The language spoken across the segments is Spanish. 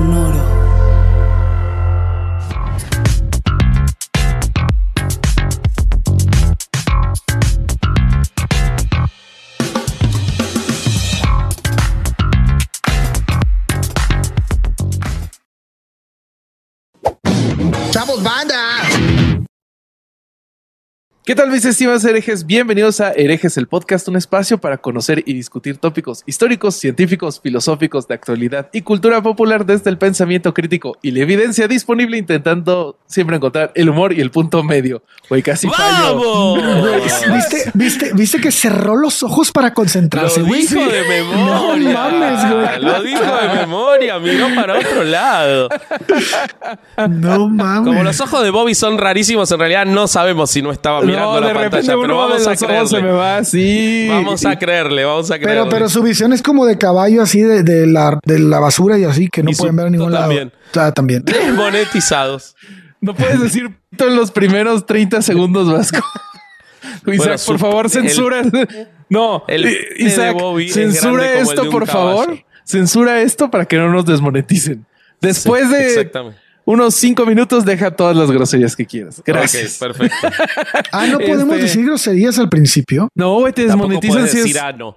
Sonoro. ¿Qué tal mis estimados herejes? Bienvenidos a Herejes el Podcast, un espacio para conocer y discutir tópicos históricos, científicos, filosóficos, de actualidad y cultura popular desde el pensamiento crítico y la evidencia disponible intentando siempre encontrar el humor y el punto medio. Güey, casi fallo. Güey, ¿Viste, viste, viste que cerró los ojos para concentrarse, Lo güey? dijo de memoria. No mames, güey. Lo dijo de memoria, miró para otro lado. No mames. Como los ojos de Bobby son rarísimos, en realidad no sabemos si no estaba mirando No, la de repente pantalla, pero uno de vamos a los ojos se me creerle. va así. Vamos a creerle, vamos a creerle. Pero, pero su visión es como de caballo así de, de la, de la basura y así que no Y pueden ver a ningún pito lado. también. Ah, también. Desmonetizados. No puedes decir en los primeros 30 segundos, Vasco. Isaac, Bueno, su- por favor, el- censura. no, el de Isaac, censura esto, de por favor. Censura esto para que no nos desmoneticen. Después Sí, de Exactamente. Unos cinco minutos, deja todas las groserías que quieras. Gracias. Ok, perfecto. Ah, no podemos Este- decir groserías al principio. No, güey, te desmonetizan si es. ah, no.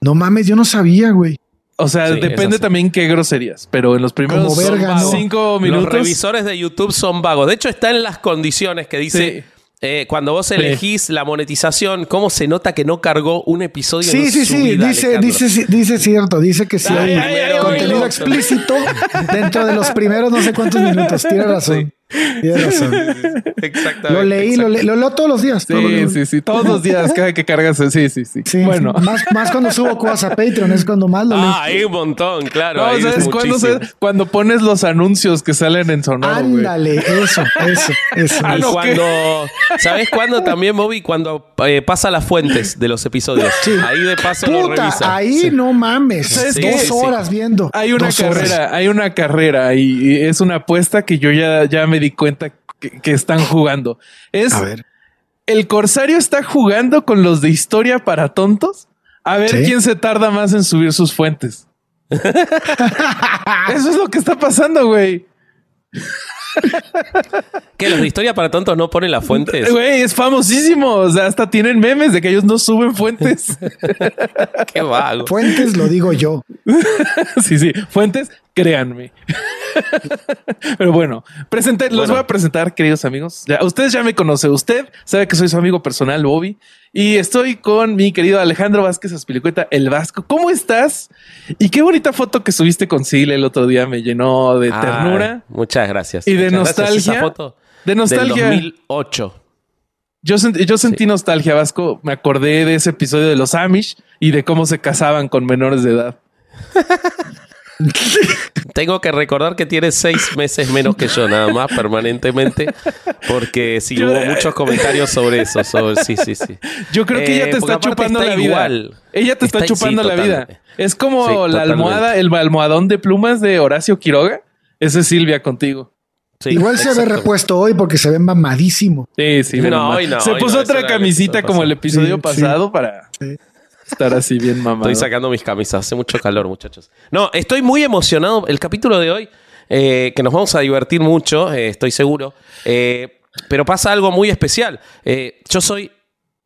No mames, yo no sabía, güey. O sea, Sí, depende también qué groserías, pero en los primeros Como verga, ¿no? cinco Los minutos. revisores de YouTube son vagos. De hecho, está en las condiciones que dice. Sí. Eh, cuando vos elegís la monetización, ¿cómo se nota que no cargó un episodio? Sí, en sí, sí. vida, dice, Alejandro? dice, sí, dice cierto. Dice que sí Ay, hay ay, ay, contenido explícito dentro de los primeros no sé cuántos minutos. Tiene razón. Tiene razón. Exactamente. Lo leí, lo, le- lo leo todos los días. todos los Sí, días. sí, sí. Todos los días, cada que cargas. Sí, sí, sí. Sí, bueno. sí. Más, más cuando subo cosas a Patreon es cuando más lo leo. Ah, hay un montón, claro. No, ¿sabes. ¿Sabes? Cuando pones los anuncios que salen en sonoro. Ándale, eso, eso, eso. Ah, no, cuando, ¿sabes cuándo también, Bobby? Cuando eh, pasa las fuentes de los episodios. Ahí de paso lo Puta, revisa. ahí Sí. no mames. ¿Sabes Dos? Sí, sí. horas viendo. Hay una Dos horas. carrera, hay una carrera y, y es una apuesta que yo ya, ya me di cuenta que, que están jugando. Es A ver. el Corsario está jugando con los de historia para tontos a ver Sí. quién se tarda más en subir sus fuentes. Eso es lo que está pasando, güey. ¿Qué? ¿Los de historia para tontos no ponen las fuentes? Güey, es famosísimo. O sea, hasta tienen memes de que ellos no suben fuentes. Qué vago. Fuentes lo digo yo. sí, sí. Fuentes, créanme. Pero bueno, presente, los voy a presentar, queridos amigos. Ya, ustedes ya me conocen. Usted sabe que soy su amigo personal, Bobby. Y estoy con mi querido Alejandro Vázquez Aspilicueta, el Vasco. ¿Cómo estás? Y qué bonita foto que subiste con Sile el otro día. Me llenó de Ay, ternura muchas gracias. y de nostalgia. Esa foto de nostalgia. Del 2008. Yo, sent- yo sentí nostalgia, Vasco. Me acordé de ese episodio de los Amish y de cómo se casaban con menores de edad. Tengo que recordar que tiene seis meses menos que yo, nada más, permanentemente. Porque sí, Yo- hubo muchos comentarios sobre eso. Sobre, sí, sí, sí. Yo creo que Eh, ella te porque está chupando está la vida. igual. Ella te está, Está- chupando sí, la vida. Es como Sí, la totalmente. almohada, el almohadón de plumas de Horacio Quiroga. Ese es Silvia contigo. Sí, Igual se ve exacto. repuesto hoy porque se ve mamadísimo. Sí, sí. No, hoy no, Se hoy puso no, otra episodio como el episodio Sí, sí. pasado para Sí. Estar así bien mamado. Estoy sacando mis camisas, hace mucho calor, muchachos. No, estoy muy emocionado. El capítulo de hoy, eh, que nos vamos a divertir mucho, eh, estoy seguro. Eh, pero pasa algo muy especial. Yo soy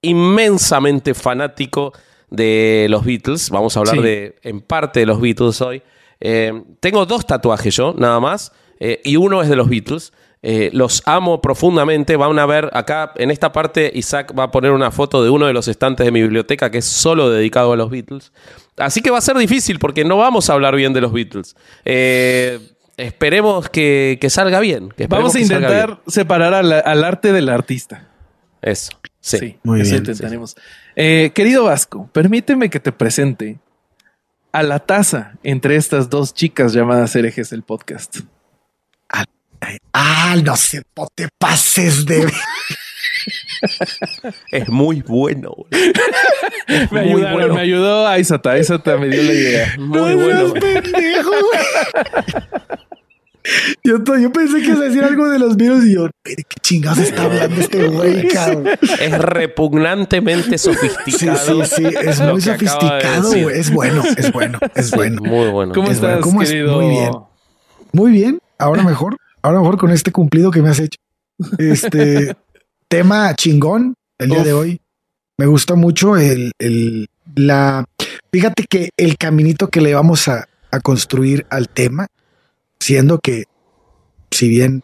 inmensamente fanático de los Beatles. Vamos a hablar Sí. de, en parte de los Beatles hoy. Tengo dos tatuajes yo, nada más. y uno es de los Beatles. Eh, los amo profundamente. Van a ver acá, en esta parte, Isaac va a poner una foto de uno de los estantes de mi biblioteca que es solo dedicado a los Beatles. Así que va a ser difícil porque no vamos a hablar bien de los Beatles. Eh, esperemos que, que salga bien. que Vamos a intentar separar al, al arte del artista. Eso. Sí. Muy eso bien. intentaremos. Eh, querido Vasco, permíteme que te presente a la taza entre estas dos chicas llamadas herejes del podcast. Ah, no sé, no te pases de. Es muy bueno. boludo. Me Muy ayudaron, bueno. me ayudó Aizata, Aizata me dio la idea. Muy No bueno. pendejo. Yo, yo pensé que ibas a decir algo de los virus y yo, ¿de qué chingados está hablando este güey, cabrón? Es repugnantemente Sí, sofisticado. sí, sí, es lo muy de sofisticado, güey. Es bueno, es bueno, es bueno. Muy bueno. ¿Cómo Es estás, bueno, ¿cómo es? querido? Muy bien. Muy bien, ahora mejor, ahora mejor con este cumplido que me has hecho. Este tema chingón el día de hoy. Me gusta mucho el, el, la, fíjate que el caminito que le vamos a, a construir al tema, siendo que si bien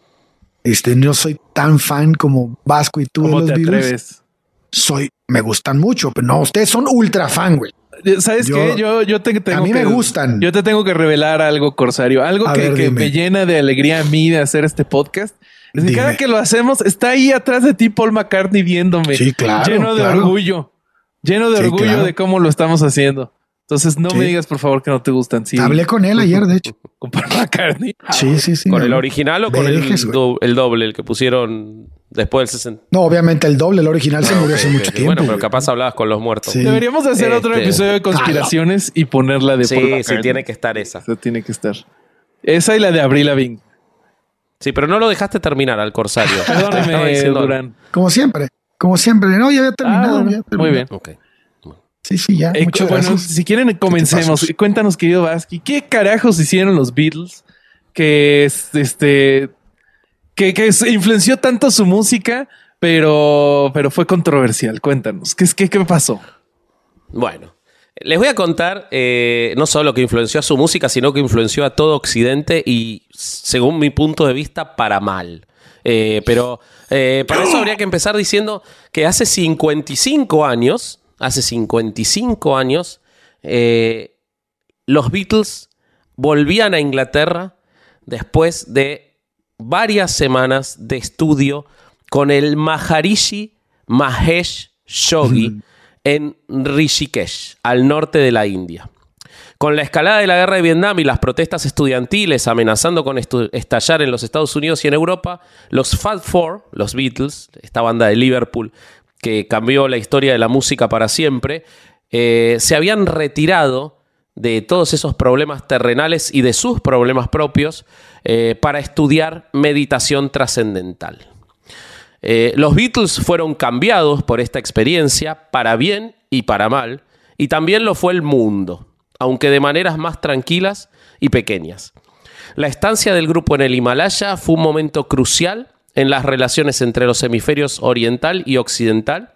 este, no soy tan fan como Vasco y tú de los Beatles, soy, me gustan mucho, pero no, ustedes son ultra fan, güey. ¿Sabes qué? Yo, yo te tengo A mí me gustan. Yo te tengo que revelar algo, Corsario. Algo que, me llena de alegría a mí de hacer este podcast. Es que cada que lo hacemos, está ahí atrás de ti Paul McCartney viéndome. Sí, claro. Lleno de orgullo. Lleno de orgullo de cómo lo estamos haciendo. Entonces no me digas por favor que no te gustan. Sí. Hablé con él ayer, de hecho. ¿Con Paul McCartney? Sí, sí, sí. ¿Con el original o con el, el, doble, el que pusieron después del 60? No, obviamente el doble, el original se murió hace mucho tiempo. Bueno, pero capaz hablabas con los muertos. Deberíamos hacer otro este, episodio de conspiraciones y ponerla de Sí, Paul sí, tiene que estar esa. Esa tiene que estar. Esa y la de Abril Lavigne. Sí, pero no lo dejaste terminar al Corsario. Perdóneme, Durán. Como siempre. Como siempre. No, ya había terminado. Ah, muy bien. Ok. Sí, sí, ya. Eh, bueno, si quieren, comencemos. Cuéntanos, querido Vasqui, ¿qué carajos hicieron los Beatles que este que, que influenció tanto su música, pero, pero fue controversial? Cuéntanos, ¿qué, qué, qué pasó? Bueno, les voy a contar eh, no solo que influenció a su música, sino que influenció a todo Occidente y, según mi punto de vista, para mal. Eh, pero para eso habría que empezar diciendo que hace 55 años, hace 55 años, eh, los Beatles volvían a Inglaterra después de varias semanas de estudio con el Maharishi Mahesh Yogi en Rishikesh, al norte de la India. Con la escalada de la guerra de Vietnam y las protestas estudiantiles amenazando con estallar en los Estados Unidos y en Europa, los Fat Four, los Beatles, esta banda de Liverpool que cambió la historia de la música para siempre, eh, se habían retirado de todos esos problemas terrenales y de sus problemas propios eh, para estudiar meditación trascendental. Eh, los Beatles fueron cambiados por esta experiencia para bien y para mal, y también lo fue el mundo, aunque de maneras más tranquilas y pequeñas. La estancia del grupo en el Himalaya fue un momento crucial en las relaciones entre los hemisferios oriental y occidental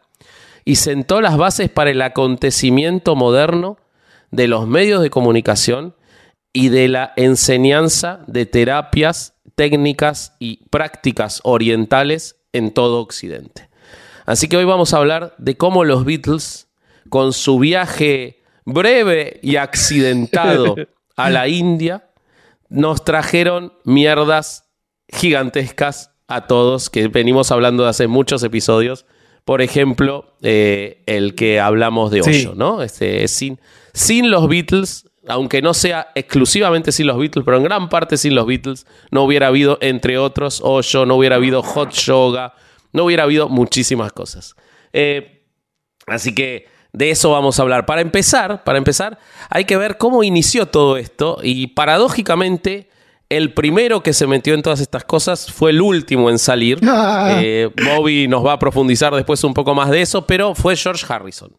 y sentó las bases para el acontecimiento moderno de los medios de comunicación y de la enseñanza de terapias, técnicas y prácticas orientales en todo Occidente. Así que hoy vamos a hablar de cómo los Beatles, con su viaje breve y accidentado a la India, nos trajeron mierdas gigantescas a todos, que venimos hablando de hace muchos episodios. Por ejemplo, eh, el que hablamos de Hoyo, ¿no? Este, sin, sin los Beatles, aunque no sea exclusivamente sin los Beatles, pero en gran parte sin los Beatles, no hubiera habido, entre otros, Hoyo, no hubiera habido Hot Yoga, no hubiera habido muchísimas cosas. Eh, así que de eso vamos a hablar. Para empezar, para empezar, hay que ver cómo inició todo esto y paradójicamente el primero que se metió en todas estas cosas fue el último en salir. Ah. Eh, Bobby nos va a profundizar después un poco más de eso, pero fue George Harrison.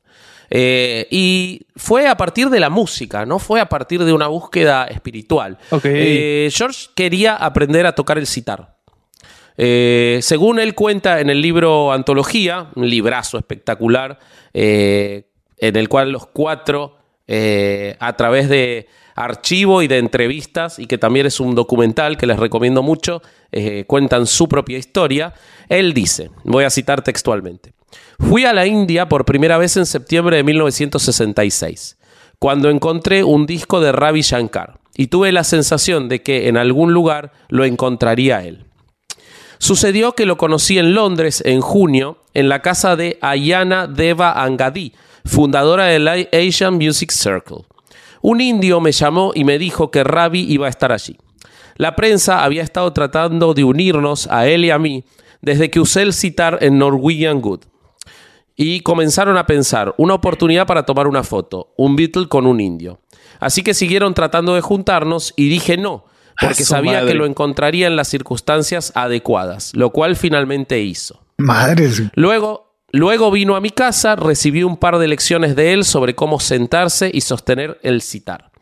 Eh, y fue a partir de la música, no fue a partir de una búsqueda espiritual. Eh, George quería aprender a tocar el sitar. según él cuenta en el libro Antología, un librazo espectacular, en el cual los cuatro, a través de archivo y de entrevistas, y que también es un documental que les recomiendo mucho, eh, cuentan su propia historia. Él dice, voy a citar textualmente, fui a la India por primera vez en septiembre de 1966, cuando encontré un disco de Ravi Shankar, y tuve la sensación de que en algún lugar lo encontraría él. Sucedió que lo conocí en Londres en junio, en la casa de Ayana Deva Angadi, fundadora del Asian Music Circle. Un indio me llamó y me dijo que Ravi iba a estar allí. La prensa había estado tratando de unirnos a él y a mí desde que usé el citar en Norwegian Good. Y comenzaron a pensar, una oportunidad para tomar una foto, un Beatle con un indio. Así que siguieron tratando de juntarnos y dije no, porque sabía que lo encontraría en las circunstancias adecuadas, lo cual finalmente hizo. Madres. Luego Luego vino a mi casa, recibí un par de lecciones de él sobre cómo sentarse y sostener el citar.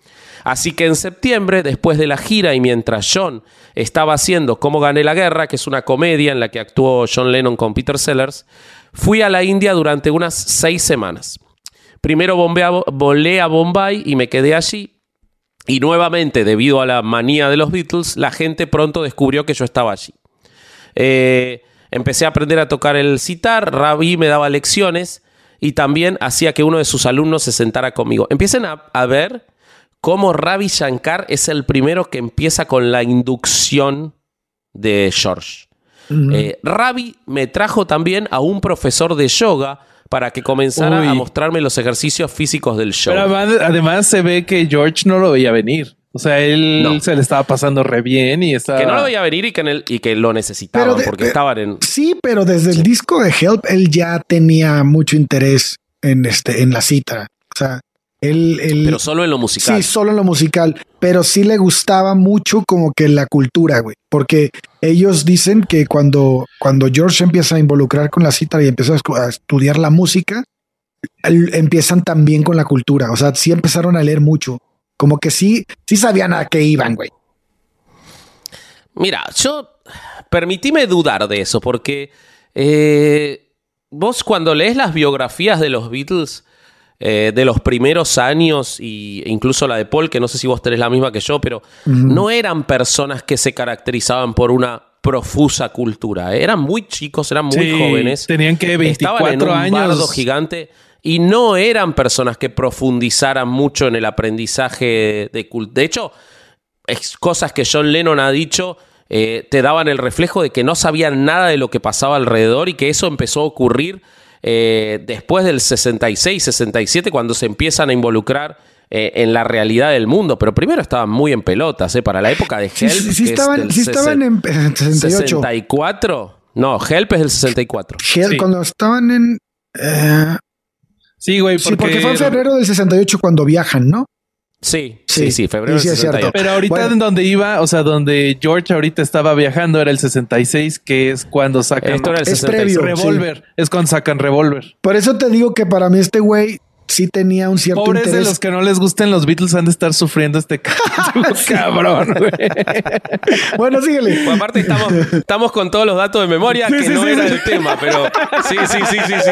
Así que en septiembre, después de la gira y mientras John estaba haciendo Cómo gané la guerra, que es una comedia en la que actuó John Lennon con Peter Sellers, fui a la India durante unas seis semanas. Primero volé a Bombay y me quedé allí. Y nuevamente, debido a la manía de los Beatles, la gente pronto descubrió que yo estaba allí. Eh, empecé a aprender a tocar el sitar, Ravi me daba lecciones y también hacía que uno de sus alumnos se sentara conmigo. Empiecen a, ver cómo Ravi Shankar es el primero que empieza con la inducción de George. Eh, Ravi me trajo también a un profesor de yoga para que comenzara a mostrarme los ejercicios físicos del show. Pero además, se ve que George no lo veía venir. O sea, él se le estaba pasando re bien y estaba... Que no lo veía venir y que, y que lo necesitaban porque estaban en... Sí, pero desde el disco de Help él ya tenía mucho interés en, este, en la cita. O sea, él, Pero solo en lo musical. Sí, solo en lo musical. Pero sí le gustaba mucho como que la cultura, güey. Porque ellos dicen que cuando, cuando George empieza a involucrar con la cita y empieza a estudiar la música, empiezan también con la cultura. O sea, sí empezaron a leer mucho. Como que sí, sí sabían a qué iban, güey. Mira, yo permitíme dudar de eso, porque eh, vos cuando lees las biografías de los Beatles eh, de los primeros años, e incluso la de Paul, que no sé si vos tenés la misma que yo, pero no eran personas que se caracterizaban por una profusa cultura. Eran muy chicos, eran muy jóvenes. Tenían que 24 estaban en un años. gigante y no eran personas que profundizaran mucho en el aprendizaje de culto. De hecho, cosas que John Lennon ha dicho eh, te daban el reflejo de que no sabían nada de lo que pasaba alrededor y que eso empezó a ocurrir eh, después del 66, 67, cuando se empiezan a involucrar eh, en la realidad del mundo. Pero primero estaban muy en pelotas, Para la época de Help. Sí, sí, estaban, en 68. 64. No, Help es del 64. Help, cuando estaban en. Sí, güey. Porque... Sí, porque fue en febrero del 68 cuando viajan, ¿no? Sí, sí, sí, febrero del 68. Pero ahorita en donde iba, o sea, donde George ahorita estaba viajando era el 66, que es cuando sacan... Esto era el 66. Revolver, es cuando sacan Revolver. Por eso te digo que para mí este güey sí tenía un cierto Pobres de los que no les gusten los Beatles han de estar sufriendo este cabrón, bueno, síguele. Pues aparte estamos, estamos con todos los datos de memoria que no era el tema, pero sí, sí, sí, sí, sí.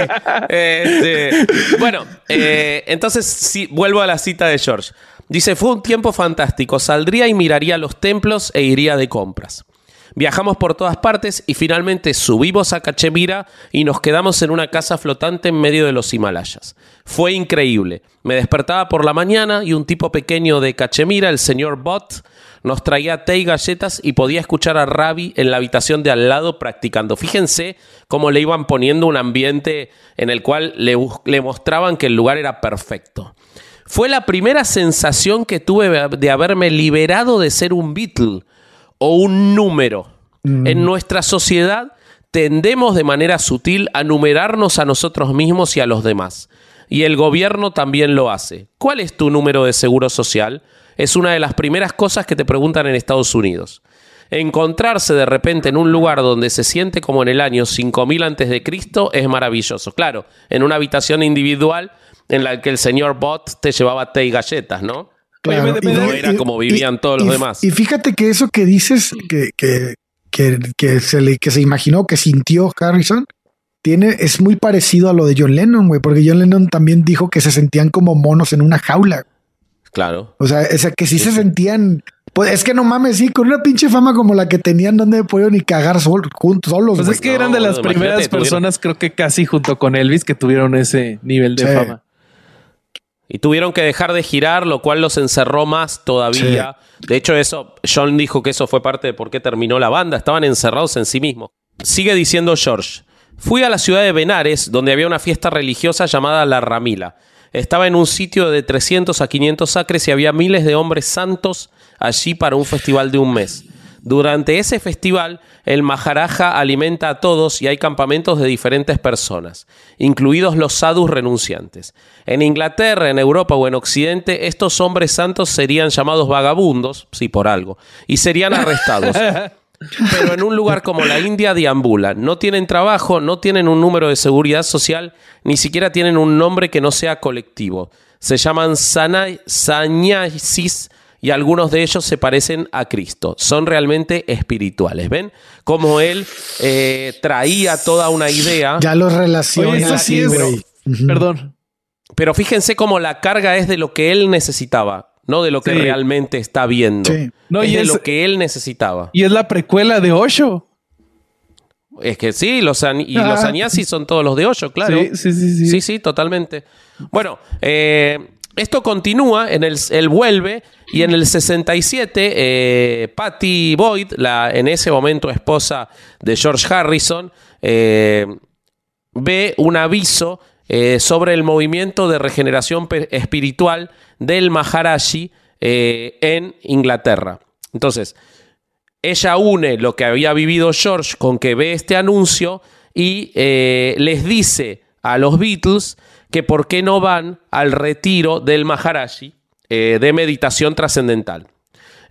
Este, bueno, eh, entonces sí, vuelvo a la cita de George. Dice, fue un tiempo fantástico. Saldría y miraría los templos e iría de compras. Viajamos por todas partes y finalmente subimos a Cachemira y nos quedamos en una casa flotante en medio de los Himalayas. Fue increíble. Me despertaba por la mañana y un tipo pequeño de Cachemira, el señor Bott, nos traía té y galletas y podía escuchar a Ravi en la habitación de al lado practicando. Fíjense cómo le iban poniendo un ambiente en el cual le mostraban que el lugar era perfecto. Fue la primera sensación que tuve de haberme liberado de ser un Beatle o un número. Mm. En nuestra sociedad tendemos de manera sutil a numerarnos a nosotros mismos y a los demás. Y el gobierno también lo hace. ¿Cuál es tu número de seguro social? Es una de las primeras cosas que te preguntan en Estados Unidos. Encontrarse de repente en un lugar donde se siente como en el año 5000 antes de Cristo es maravilloso. Claro, en una habitación individual en la que el señor Bot te llevaba té y galletas, ¿no? Claro, no era como vivían todos los demás. Y fíjate que eso que dices, que, que, que, se le, que se imaginó, que sintió Harrison, tiene, es muy parecido a lo de John Lennon, güey, porque John Lennon también dijo que se sentían como monos en una jaula. Claro. O sea, o que sí, se sentían. Pues es que no mames, sí, con una pinche fama como la que tenían, donde pudieron ni cagar juntos, solos. Pues es que eran de las primeras personas, creo que casi junto con Elvis, que tuvieron ese nivel de fama. Y tuvieron que dejar de girar, lo cual los encerró más todavía. De hecho, eso, John dijo que eso fue parte de por qué terminó la banda. Estaban encerrados en sí mismos. Sigue diciendo George. Fui a la ciudad de Benares, donde había una fiesta religiosa llamada La Ramila. Estaba en un sitio de 300 a 500 acres y había miles de hombres santos allí para un festival de un mes. Durante ese festival, el Maharaja alimenta a todos y hay campamentos de diferentes personas, incluidos los sadhus renunciantes. En Inglaterra, en Europa o en Occidente, estos hombres santos serían llamados vagabundos, sí por algo, y serían arrestados. Pero en un lugar como la India deambulan, no tienen trabajo, no tienen un número de seguridad social, ni siquiera tienen un nombre que no sea colectivo. Se llaman sannyasis y algunos de ellos se parecen a Cristo. Son realmente espirituales. ¿Ven? Como él eh, traía toda una idea. Ya los relaciona. sí Perdón. Pero fíjense cómo la carga es de lo que él necesitaba, no de lo que realmente está viendo. No, es y de lo que él necesitaba. Y es la precuela de Osho. Es que sí, los, y los Añasis son todos los de Osho, claro. Sí, sí, sí. Sí, sí, totalmente. Bueno, eh, esto continúa, en el, él vuelve y en el 67 eh, Patty Boyd, la en ese momento esposa de George Harrison, eh, ve un aviso eh, sobre el movimiento de regeneración espiritual del Maharaji en Inglaterra. Entonces, ella une lo que había vivido George con que ve este anuncio y les dice a los Beatles que por qué no van al retiro del Maharaji eh, de meditación trascendental.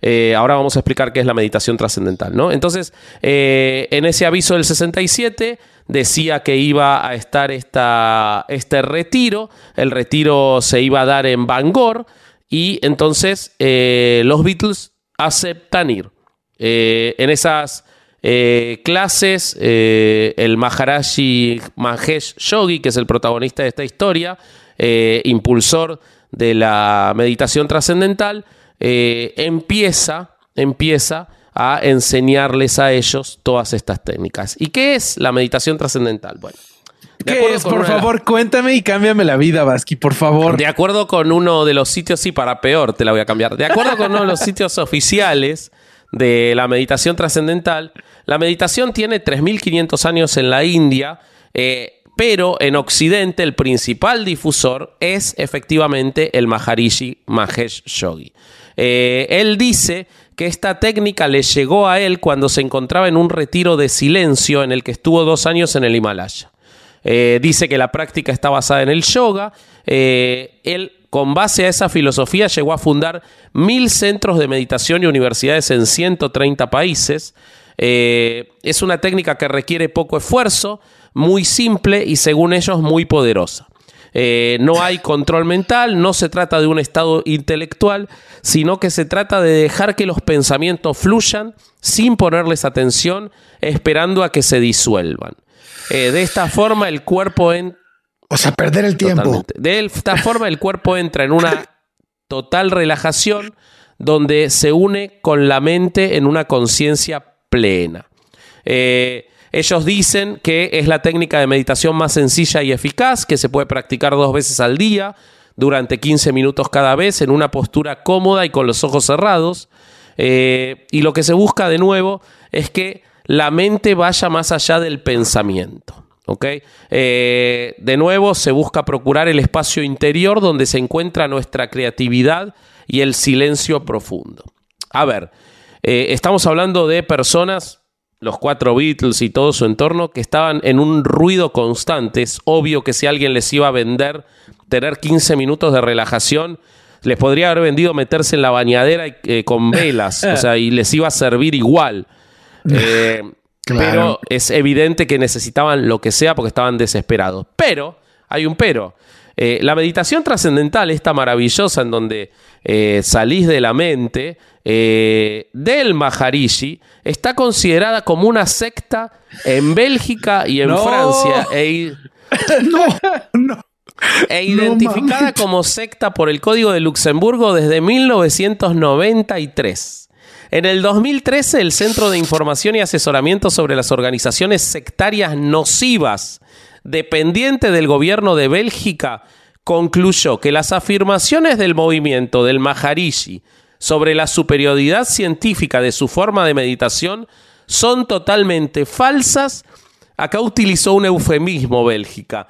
Eh, ahora vamos a explicar qué es la meditación trascendental, ¿no? Entonces, eh, en ese aviso del 67 decía que iba a estar esta, este retiro, el retiro se iba a dar en Bangor y entonces los Beatles aceptan ir. en esas eh, clases, eh, el Maharaji Mahesh Yogi, que es el protagonista de esta historia, eh, impulsor de la meditación trascendental, empieza, empieza a enseñarles a ellos todas estas técnicas. ¿Y qué es la meditación trascendental? Bueno. ¿Qué es? Por favor, cuéntame y cámbiame la vida, Vasqui, por favor. De acuerdo con uno de los sitios, sí, para peor te la voy a cambiar. De acuerdo con uno de los sitios oficiales de la meditación trascendental, la meditación tiene 3.500 años en la India, eh, pero en Occidente el principal difusor es efectivamente el Maharishi Mahesh Yogi. Eh, él dice que esta técnica le llegó a él cuando se encontraba en un retiro de silencio en el que estuvo dos años en el Himalaya. Eh, dice que la práctica está basada en el yoga. él con base a esa filosofía llegó a fundar mil centros de meditación y universidades en 130 países. Eh, es una técnica que requiere poco esfuerzo, muy simple y según ellos muy poderosa. Eh, no hay control mental, no se trata de un estado intelectual, sino que se trata de dejar que los pensamientos fluyan sin ponerles atención, esperando a que se disuelvan. Eh, de esta forma el cuerpo en, o sea, perder el tiempo. De esta forma el cuerpo entra en una total relajación donde se une con la mente en una conciencia plena. Eh, ellos dicen que es la técnica de meditación más sencilla y eficaz, que se puede practicar dos veces al día, durante 15 minutos cada vez, en una postura cómoda y con los ojos cerrados. Eh, y lo que se busca de nuevo es que la mente vaya más allá del pensamiento. Eh, de nuevo, se busca procurar el espacio interior donde se encuentra nuestra creatividad y el silencio profundo. A ver, eh, estamos hablando de personas, los cuatro Beatles y todo su entorno, que estaban en un ruido constante. Es obvio que si alguien les iba a vender tener 15 minutos de relajación, les podría haber vendido meterse en la bañadera eh, con velas, o sea, y les iba a servir igual. Pero es evidente que necesitaban lo que sea porque estaban desesperados. Pero, hay un pero. Eh, la meditación trascendental, esta maravillosa en donde eh, salís de la mente eh, del Maharishi, está considerada como una secta en Bélgica y en Francia. E, no, no. E identificada como secta por el Código de Luxemburgo desde 1993. En el 2013, el Centro de Información y Asesoramiento sobre las Organizaciones Sectarias Nocivas, dependiente del gobierno de Bélgica, concluyó que las afirmaciones del movimiento del Maharishi sobre la superioridad científica de su forma de meditación son totalmente falsas. Acá utilizó un eufemismo Bélgica.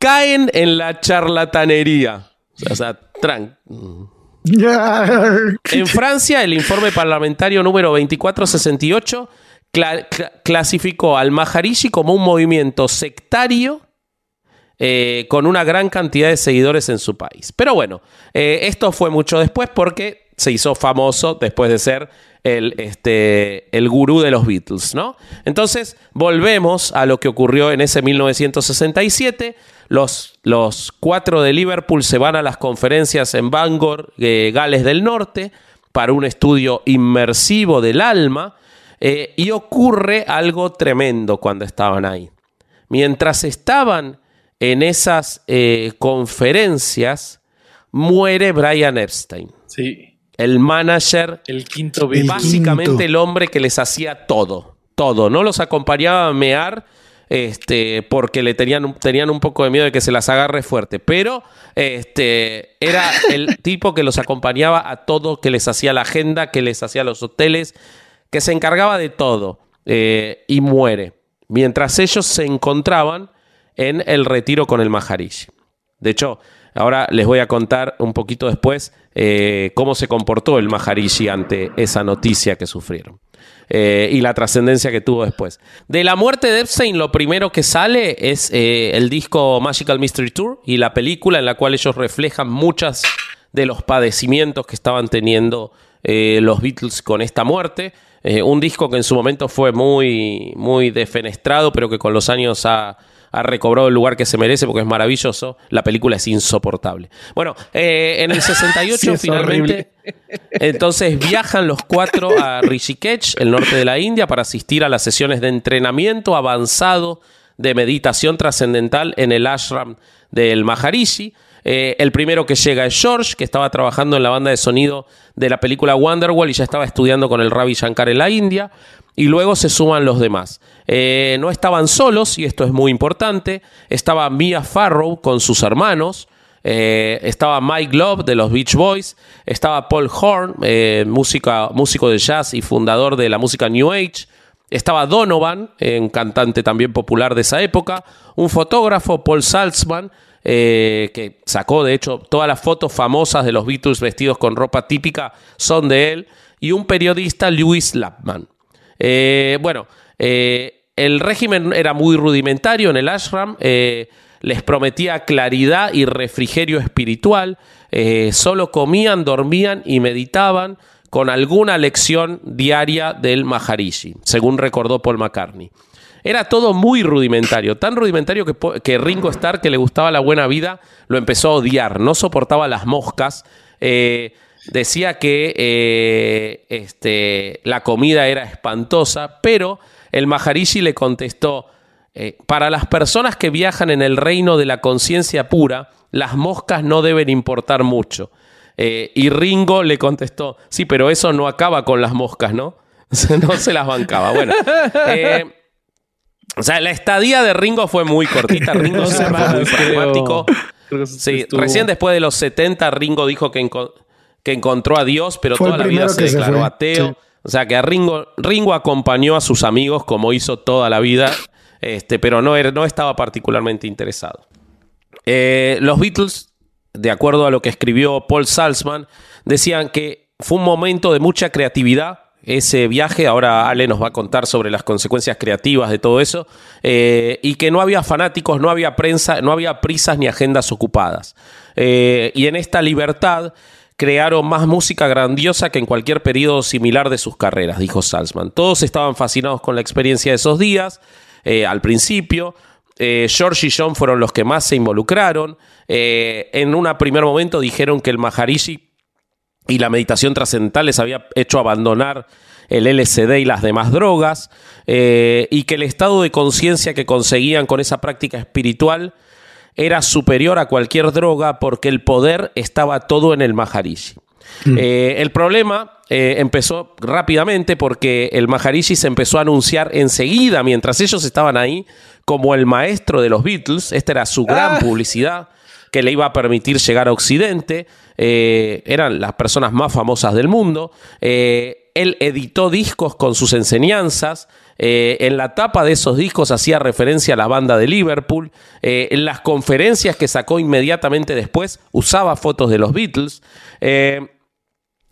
Caen en la charlatanería. O sea, tran en Francia, el informe parlamentario número 2468 clasificó al Maharishi como un movimiento sectario eh, con una gran cantidad de seguidores en su país. Pero bueno, eh, esto fue mucho después porque se hizo famoso después de ser el, este, el gurú de los Beatles, ¿no? Entonces, volvemos a lo que ocurrió en ese 1967. Los, los cuatro de Liverpool se van a las conferencias en Bangor, eh, Gales del Norte. para un estudio inmersivo del alma. eh, y ocurre algo tremendo cuando estaban ahí. Mientras estaban en esas eh, conferencias, muere Brian Epstein, Sí. El manager El quinto básicamente quinto. el hombre que les hacía todo, todo. No los acompañaba a mear este, porque le tenían, un- tenían un poco de miedo de que se las agarre fuerte, pero este, era el tipo que los acompañaba a todo, que les hacía la agenda, que les hacía los hoteles, que se encargaba de todo eh, y muere, mientras ellos se encontraban en el retiro con el Maharishi. De hecho, ahora les voy a contar un poquito después eh, cómo se comportó el Maharishi ante esa noticia que sufrieron. eh, y la trascendencia que tuvo después. De la muerte de Epstein, lo primero que sale es eh, el disco Magical Mystery Tour y la película en la cual ellos reflejan muchas de los padecimientos que estaban teniendo los Beatles con esta muerte. Un disco que en su momento fue muy, muy defenestrado, pero que con los años ha, ha recobrado el lugar que se merece porque es maravilloso. La película es insoportable. Bueno, eh, en el 68 Sí, es finalmente... Entonces viajan los cuatro a Rishikesh, el norte de la India, para asistir a las sesiones de entrenamiento avanzado de meditación trascendental en el ashram del Maharishi. Eh, el primero que llega es George, que estaba trabajando en la banda de sonido de la película Wonderwall y ya estaba estudiando con el Ravi Shankar en la India. Y luego se suman los demás. Eh, no estaban solos, y esto es muy importante. Estaba Mia Farrow con sus hermanos. Eh, estaba Mike Love de los Beach Boys, estaba Paul Horn, eh, músico de jazz y fundador de la música New Age, estaba Donovan, un cantante también popular de esa época, un fotógrafo, Paul Saltzman, eh, que sacó de hecho todas las fotos famosas de los Beatles vestidos con ropa típica son de él, y un periodista, Lewis Lapman. Eh, bueno, eh, el régimen era muy rudimentario en el ashram. eh, les prometía claridad y refrigerio espiritual. solo comían, dormían y meditaban con alguna lección diaria del Maharishi, según recordó Paul McCartney. Era todo muy rudimentario, tan rudimentario que, Ringo Starr, que le gustaba la buena vida, lo empezó a odiar, no soportaba las moscas. Decía que eh, este, la comida era espantosa, pero el Maharishi le contestó, eh, para las personas que viajan en el reino de la conciencia pura, las moscas no deben importar mucho. Eh, y Ringo le contestó, sí, pero eso no acaba con las moscas, ¿no? no se las bancaba. Bueno, eh, o sea, la estadía de Ringo fue muy cortita. Ringo siempre fue muy pragmático. Sí, recién después de los 70 Ringo dijo que, que encontró a Dios, pero Fue toda la vida se declaró ateo. sí. O sea que a Ringo, Ringo acompañó a sus amigos como hizo toda la vida, este, pero no, no estaba particularmente interesado. Eh, los Beatles, de acuerdo a lo que escribió Paul Salzman, decían que fue un momento de mucha creatividad. Ese viaje, ahora Ale nos va a contar sobre las consecuencias creativas de todo eso, eh, y que no había fanáticos, no había prensa, no había prisas ni agendas ocupadas. Eh, y en esta libertad crearon más música grandiosa que en cualquier periodo similar de sus carreras, dijo Salzman. Todos estaban fascinados con la experiencia de esos días, eh, al principio. Eh, George y John fueron los que más se involucraron. Eh, en un primer momento dijeron que el Maharishi y la meditación trascendental les había hecho abandonar el LSD y las demás drogas, y que el estado de conciencia que conseguían con esa práctica espiritual era superior a cualquier droga porque el poder estaba todo en el Maharishi. Eh, el problema eh, empezó rápidamente porque el Maharishi se empezó a anunciar enseguida, mientras ellos estaban ahí, como el maestro de los Beatles. Esta era su gran Ah. publicidad que le iba a permitir llegar a Occidente. Eh, eran las personas más famosas del mundo. Él editó discos con sus enseñanzas. Eh, en la tapa de esos discos hacía referencia a la banda de Liverpool. Eh, en las conferencias que sacó inmediatamente después usaba fotos de los Beatles. Eh,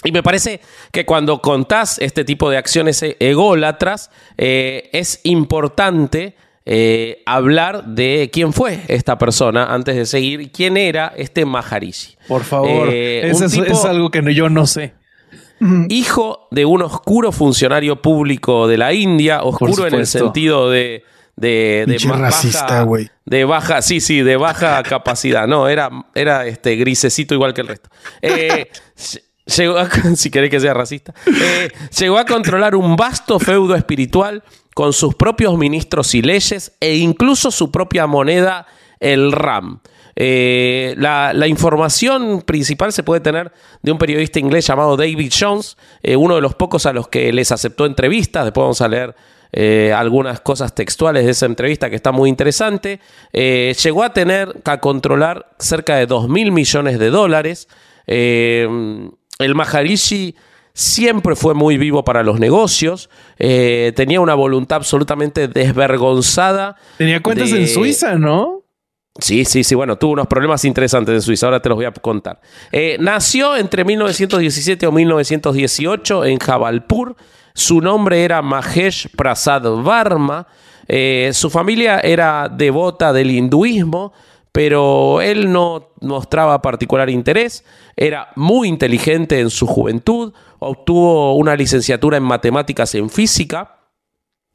y me parece que cuando contás este tipo de acciones e- ególatras, es importante eh, hablar de quién fue esta persona antes de seguir y quién era este Maharishi. Por favor. Eh, Eso es, tipo- es algo que yo no sé. Hijo de un oscuro funcionario público de la India, oscuro en el sentido de. De, de racista, güey. de baja, sí, sí, de baja capacidad. No, era, era este grisecito igual que el resto. Eh, llegó a, si querés que sea racista, eh, llegó a controlar un vasto feudo espiritual con sus propios ministros y leyes e incluso su propia moneda, el RAM. Eh, la, la, información principal se puede tener de un periodista inglés llamado David Jones, eh, uno de los pocos a los que les aceptó entrevistas. Después vamos a leer eh, algunas cosas textuales de esa entrevista que está muy interesante. Llegó a tener, a controlar cerca de 2 mil millones de dólares. El Maharishi siempre fue muy vivo para los negocios, eh, tenía una voluntad absolutamente desvergonzada. Tenía cuentas de- en Suiza, ¿no? Sí, sí, sí. Bueno, tuvo unos problemas interesantes en Suiza. Ahora te los voy a contar. Eh, nació entre 1917 o 1918 en Jabalpur. Su nombre era Mahesh Prasad Varma. Eh, su familia era devota del hinduismo, pero él no mostraba particular interés. Era muy inteligente en su juventud. Obtuvo una licenciatura en matemáticas en física.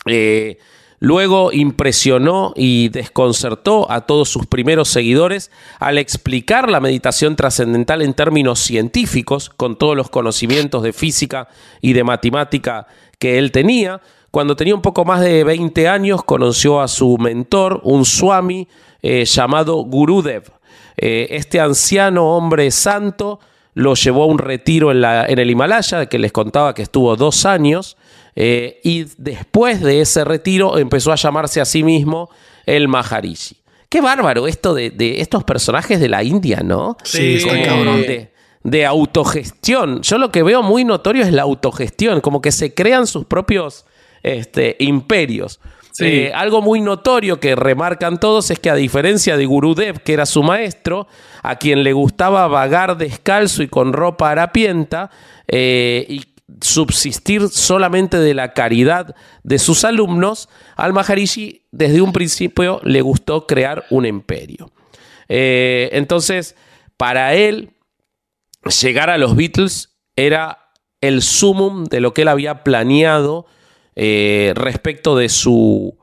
Eh, luego impresionó y desconcertó a todos sus primeros seguidores al explicar la meditación trascendental en términos científicos, con todos los conocimientos de física y de matemática que él tenía. Cuando tenía un poco más de 20 años, conoció a su mentor, un swami eh, llamado Gurudev. Eh, este anciano hombre santo lo llevó a un retiro en, la- en el Himalaya, que les contaba que estuvo dos años, eh, y después de ese retiro empezó a llamarse a sí mismo el Maharishi. Qué bárbaro esto de, de estos personajes de la India, ¿no? Sí, Como cabrón. De, de autogestión. Yo lo que veo muy notorio es la autogestión, como que se crean sus propios este, imperios. Sí. Eh, algo muy notorio que remarcan todos es que a diferencia de Gurudev, que era su maestro, a quien le gustaba vagar descalzo y con ropa harapienta, eh, y subsistir solamente de la caridad de sus alumnos, al Maharishi desde un principio le gustó crear un imperio. Eh, entonces, para él, llegar a los Beatles era el sumum de lo que él había planeado eh, respecto de su,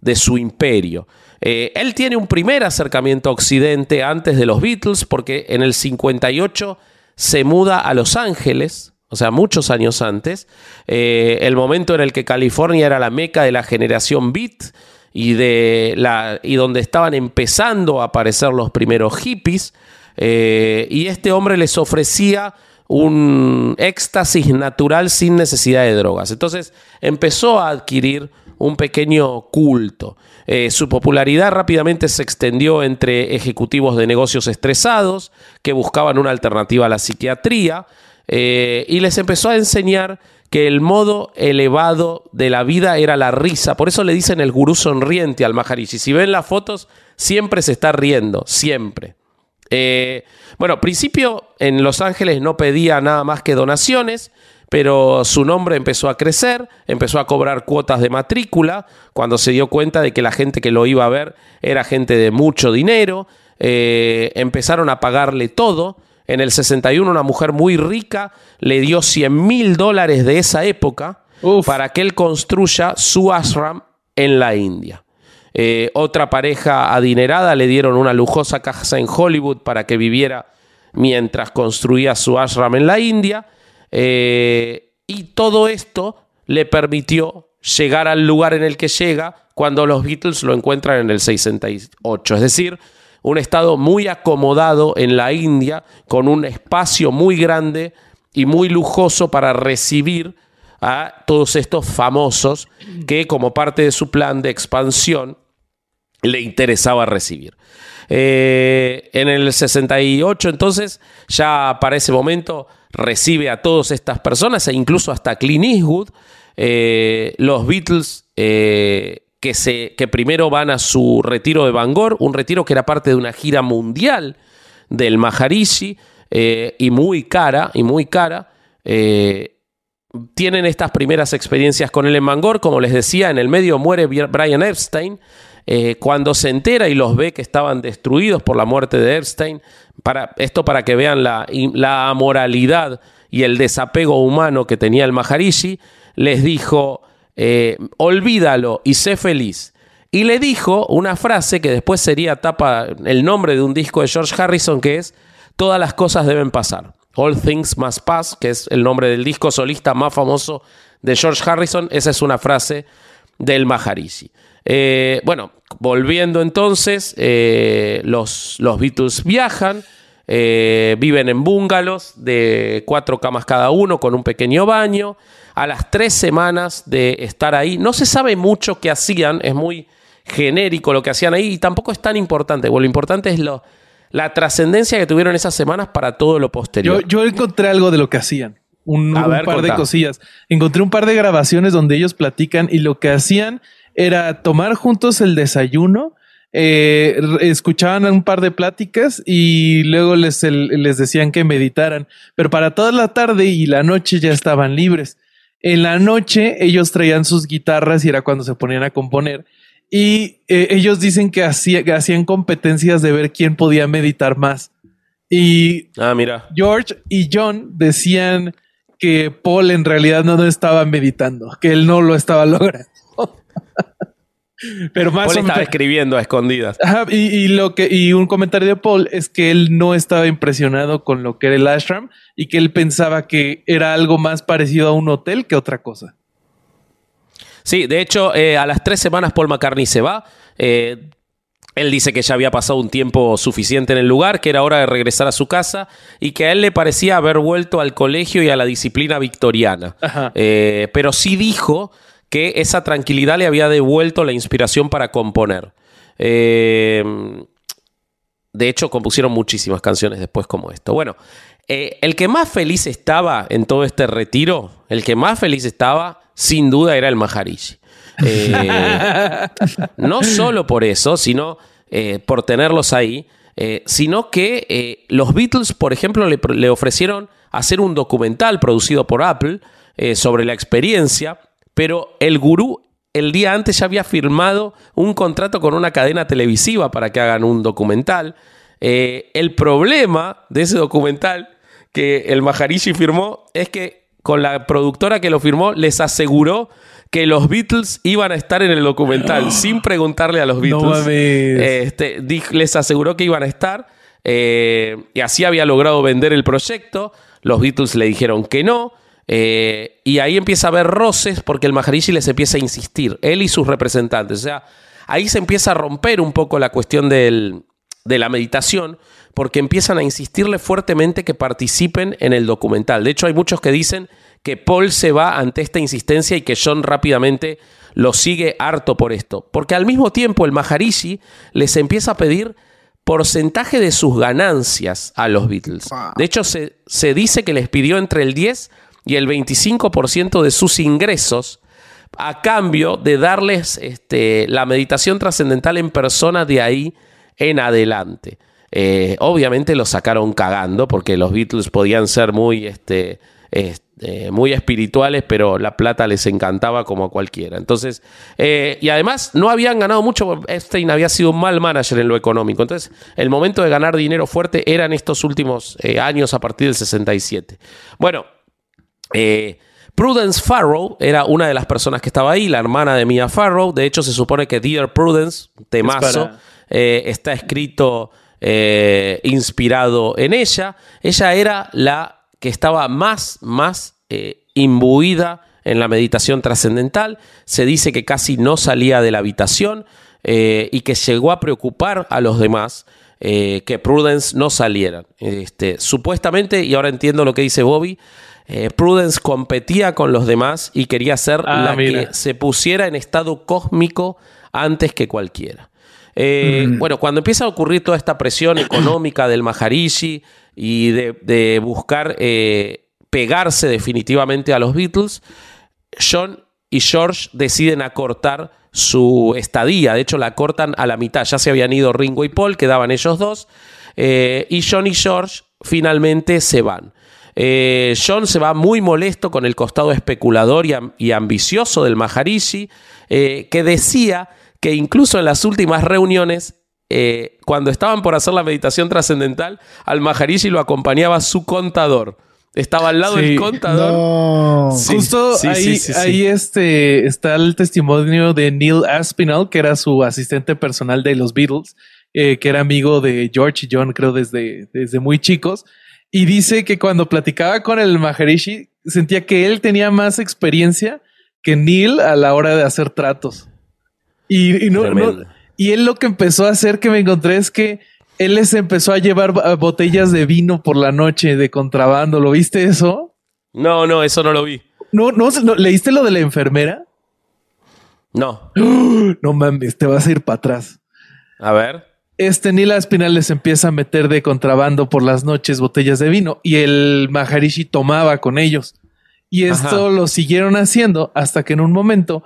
de su imperio. Eh, él tiene un primer acercamiento a Occidente antes de los Beatles, porque en el 58 se muda a Los Ángeles, o sea, muchos años antes, eh, el momento en el que California era la meca de la generación Beat y, de la, y donde estaban empezando a aparecer los primeros hippies, eh, y este hombre les ofrecía un éxtasis natural sin necesidad de drogas. Entonces empezó a adquirir un pequeño culto. Eh, su popularidad rápidamente se extendió entre ejecutivos de negocios estresados que buscaban una alternativa a la psiquiatría eh, y les empezó a enseñar que el modo elevado de la vida era la risa. Por eso le dicen el gurú sonriente al Maharishi. Si ven las fotos, siempre se está riendo, siempre. Eh, bueno, principio en Los Ángeles no pedía nada más que donaciones, pero su nombre empezó a crecer, empezó a cobrar cuotas de matrícula, cuando se dio cuenta de que la gente que lo iba a ver era gente de mucho dinero, eh, empezaron a pagarle todo. En el 61 una mujer muy rica le dio 100 mil dólares de esa época Uf. para que él construya su ashram en la India. Eh, otra pareja adinerada le dieron una lujosa casa en Hollywood para que viviera mientras construía su ashram en la India. Eh, y todo esto le permitió llegar al lugar en el que llega cuando los Beatles lo encuentran en el 68. Es decir, un estado muy acomodado en la India, con un espacio muy grande y muy lujoso para recibir a todos estos famosos que como parte de su plan de expansión le interesaba recibir. Eh, en el 68 entonces ya para ese momento recibe a todas estas personas e incluso hasta Clint Eastwood. Eh, los Beatles eh, que, se, que primero van a su retiro de Bangor, un retiro que era parte de una gira mundial del Maharishi eh, y muy cara, y muy cara. Eh, tienen estas primeras experiencias con él en Bangor. Como les decía, en el medio muere Brian Epstein. Eh, cuando se entera y los ve que estaban destruidos por la muerte de Epstein, para, esto para que vean la, la amoralidad y el desapego humano que tenía el Maharishi, les dijo, eh, olvídalo y sé feliz. Y le dijo una frase que después sería tapa el nombre de un disco de George Harrison que es, todas las cosas deben pasar. All Things Must Pass, que es el nombre del disco solista más famoso de George Harrison. Esa es una frase del Maharishi. Eh, bueno, volviendo entonces, eh, los, los, Beatles viajan, eh, viven en bungalows de cuatro camas cada uno con un pequeño baño. A las tres semanas de estar ahí, no se sabe mucho qué hacían, es muy genérico lo que hacían ahí y tampoco es tan importante. lo importante es lo, la trascendencia que tuvieron esas semanas para todo lo posterior. Yo, encontré algo de lo que hacían. Un, par de cosillas. Encontré un par de grabaciones donde ellos platican y lo que hacían era tomar juntos el desayuno, eh, escuchaban un par de pláticas y luego les, les decían que meditaran, pero para toda la tarde y la noche ya estaban libres. En la noche ellos traían sus guitarras y era cuando se ponían a componer y eh, ellos dicen que, hacían competencias de ver quién podía meditar más. Y ah, mira. George y John decían que Paul en realidad no, estaba meditando, que él no lo estaba logrando. Pero más Paul estaba escribiendo a escondidas. y, lo que, y un comentario de Paul es que él no estaba impresionado con lo que era el ashram y que él pensaba que era algo más parecido a un hotel que otra cosa. Sí, de hecho, eh, a las tres semanas Paul McCartney se va. Eh, él dice que ya había pasado un tiempo suficiente en el lugar, que era hora de regresar a su casa y que a él le parecía haber vuelto al colegio y a la disciplina victoriana. Eh, pero sí dijo que esa tranquilidad le había devuelto la inspiración para componer. de hecho, compusieron muchísimas canciones después como esto. Bueno, el que más feliz estaba en todo este retiro, el que más feliz estaba sin duda era el Maharishi. Eh, no solo por eso, sino eh, por tenerlos ahí, eh, sino que los Beatles, por ejemplo, le, ofrecieron hacer un documental producido por Apple sobre la experiencia, pero el gurú el día antes ya había firmado un contrato con una cadena televisiva para que hagan un documental. el problema de ese documental que el Maharishi firmó es que con la productora que lo firmó, les aseguró que los Beatles iban a estar en el documental sin preguntarle a los Beatles. Este, les aseguró que iban a estar eh, y así había logrado vender el proyecto. Los Beatles le dijeron que no. Eh, y ahí empieza a haber roces porque el Maharishi les empieza a insistir, él y sus representantes. O sea, ahí se empieza a romper un poco la cuestión del, de la meditación, porque empiezan a insistirle fuertemente que participen en el documental. De hecho, hay muchos que dicen que Paul se va ante esta insistencia y que John rápidamente lo sigue harto por esto. Porque al mismo tiempo el Maharishi les empieza a pedir porcentaje de sus ganancias a los Beatles. De hecho, se, se dice que les pidió entre el 10 y el 25% de sus ingresos a cambio de darles este, la meditación trascendental en persona de ahí en adelante. Eh, obviamente lo sacaron cagando porque los Beatles podían ser muy, este, este, muy espirituales, pero la plata les encantaba como a cualquiera. Entonces, eh, y además no habían ganado mucho, Epstein había sido un mal manager en lo económico. Entonces, el momento de ganar dinero fuerte era en estos últimos eh, años a partir del 67. Bueno, Prudence Farrow era una de las personas que estaba ahí, la hermana de Mia Farrow. De hecho, se supone que Dear Prudence, temazo. Eh, está escrito eh, inspirado en ella. Ella era la que estaba más, más eh, imbuida en la meditación trascendental. Se dice que casi no salía de la habitación y que llegó a preocupar a los demás. que Prudence no salieran. Este, supuestamente, y ahora entiendo lo que dice Bobby, Prudence competía con los demás y quería ser ah, la que se pusiera en estado cósmico antes que cualquiera. Eh, mm. Bueno, cuando empieza a ocurrir toda esta presión económica del Maharishi y de, buscar eh, pegarse definitivamente a los Beatles, John y George deciden acortar su estadía. De hecho, la cortan a la mitad. Ya se habían ido Ringo y Paul, quedaban ellos dos. Eh, y John y George finalmente se van. John se va muy molesto con el costado especulador y, ambicioso del Maharishi, que decía que incluso en las últimas reuniones, eh, cuando estaban por hacer la meditación trascendental, al Maharishi lo acompañaba su contador. Estaba al lado del contador. Justo ahí, este, está el testimonio de Neil Aspinall, que era su asistente personal de los Beatles, eh, que era amigo de George y John, creo, desde, desde muy chicos. Y dice que cuando platicaba con el Maharishi, sentía que él tenía más experiencia que Neil a la hora de hacer tratos. Y, y no, no, y él lo que empezó a hacer que me encontré es que él les empezó a llevar botellas de vino por la noche de contrabando. ¿Lo viste eso? No, no, eso no lo vi. No, no, ¿leíste lo de la enfermera? No. No mames, te vas a ir para atrás. A ver. Este Nila Espinal les empieza a meter de contrabando por las noches botellas de vino y el Maharishi tomaba con ellos. Y esto lo siguieron haciendo hasta que en un momento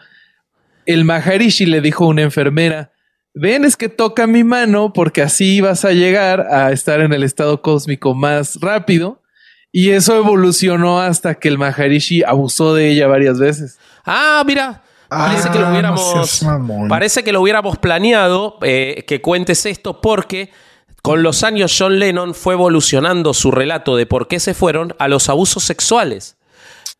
el Maharishi le dijo a una enfermera, ven es que toca mi mano porque así vas a llegar a estar en el estado cósmico más rápido. Y eso evolucionó hasta que el Maharishi abusó de ella varias veces. Ah, mira. Parece que lo ah, hubiéramos. parece que lo hubiéramos planeado eh, que cuentes esto porque con los años John Lennon fue evolucionando su relato de por qué se fueron a los abusos sexuales.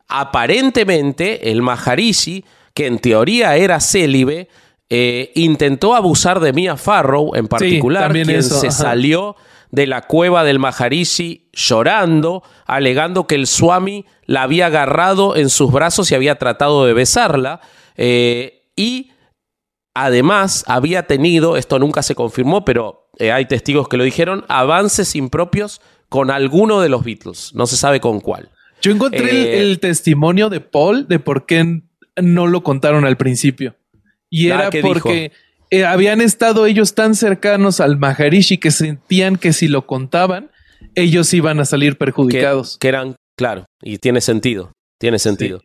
Aparentemente, el Maharishi, que en teoría era célibe, eh, intentó abusar de Mia Farrow en particular, quien se salió de la cueva del Maharishi llorando, alegando que el Swami la había agarrado en sus brazos y había tratado de besarla. Eh, y además había tenido, esto nunca se confirmó, pero eh, hay testigos que lo dijeron, avances impropios con alguno de los Beatles. No se sabe con cuál. Yo encontré el, testimonio de Paul de por qué no lo contaron al principio. Y ah, era porque eh, habían estado ellos tan cercanos al Maharishi que sentían que si lo contaban, ellos iban a salir perjudicados. Que, eran, claro, y tiene sentido, tiene sentido.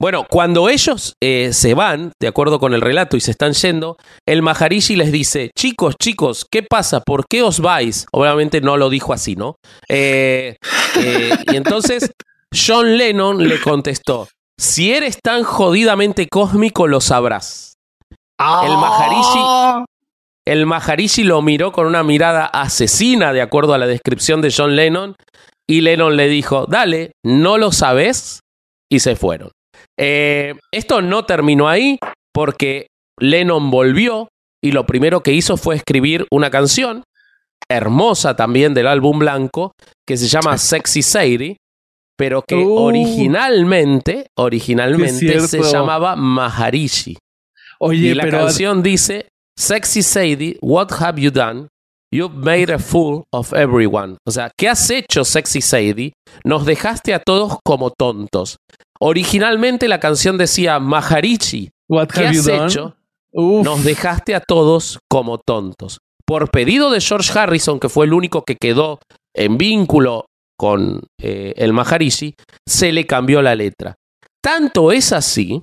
Bueno, cuando ellos eh, se van, de acuerdo con el relato, y se están yendo, el Maharishi les dice, chicos, chicos, ¿qué pasa? ¿Por qué os vais? Obviamente no lo dijo así, ¿no? Eh, y entonces John Lennon le contestó, si eres tan jodidamente cósmico, lo sabrás. El Maharishi. Ah. El Maharishi lo miró con una mirada asesina, de acuerdo a la descripción de John Lennon, y Lennon le dijo: Dale, ¿no lo sabes? Y se fueron. Eh, esto no terminó ahí, porque Lennon volvió y lo primero que hizo fue escribir una canción hermosa también del álbum blanco que se llama Sexy Sadie, pero que uh. originalmente, originalmente se llamaba Maharishi. Oye, y la canción dice, Sexy Sadie, what have you done? You've made a fool of everyone. O sea, ¿qué has hecho, Sexy Sadie? Nos dejaste a todos como tontos. Originalmente la canción decía, Maharishi, ¿qué has hecho? Nos dejaste a todos como tontos. Por pedido de George Harrison, que fue el único que quedó en vínculo con eh, el Maharishi, se le cambió la letra. Tanto es así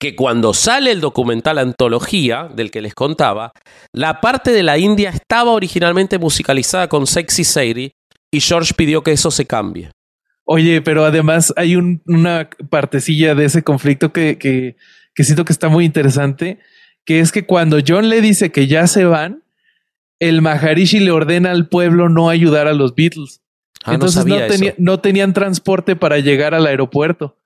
que cuando sale el documental Antología, del que les contaba, la parte de la India estaba originalmente musicalizada con Sexy Sadie y George pidió que eso se cambie. Oye, pero además hay una partecilla de ese conflicto que, que, siento que está muy interesante, que es que cuando John le dice que ya se van, el Maharishi le ordena al pueblo no ayudar a los Beatles. Ah, Entonces no tenían transporte para llegar al aeropuerto.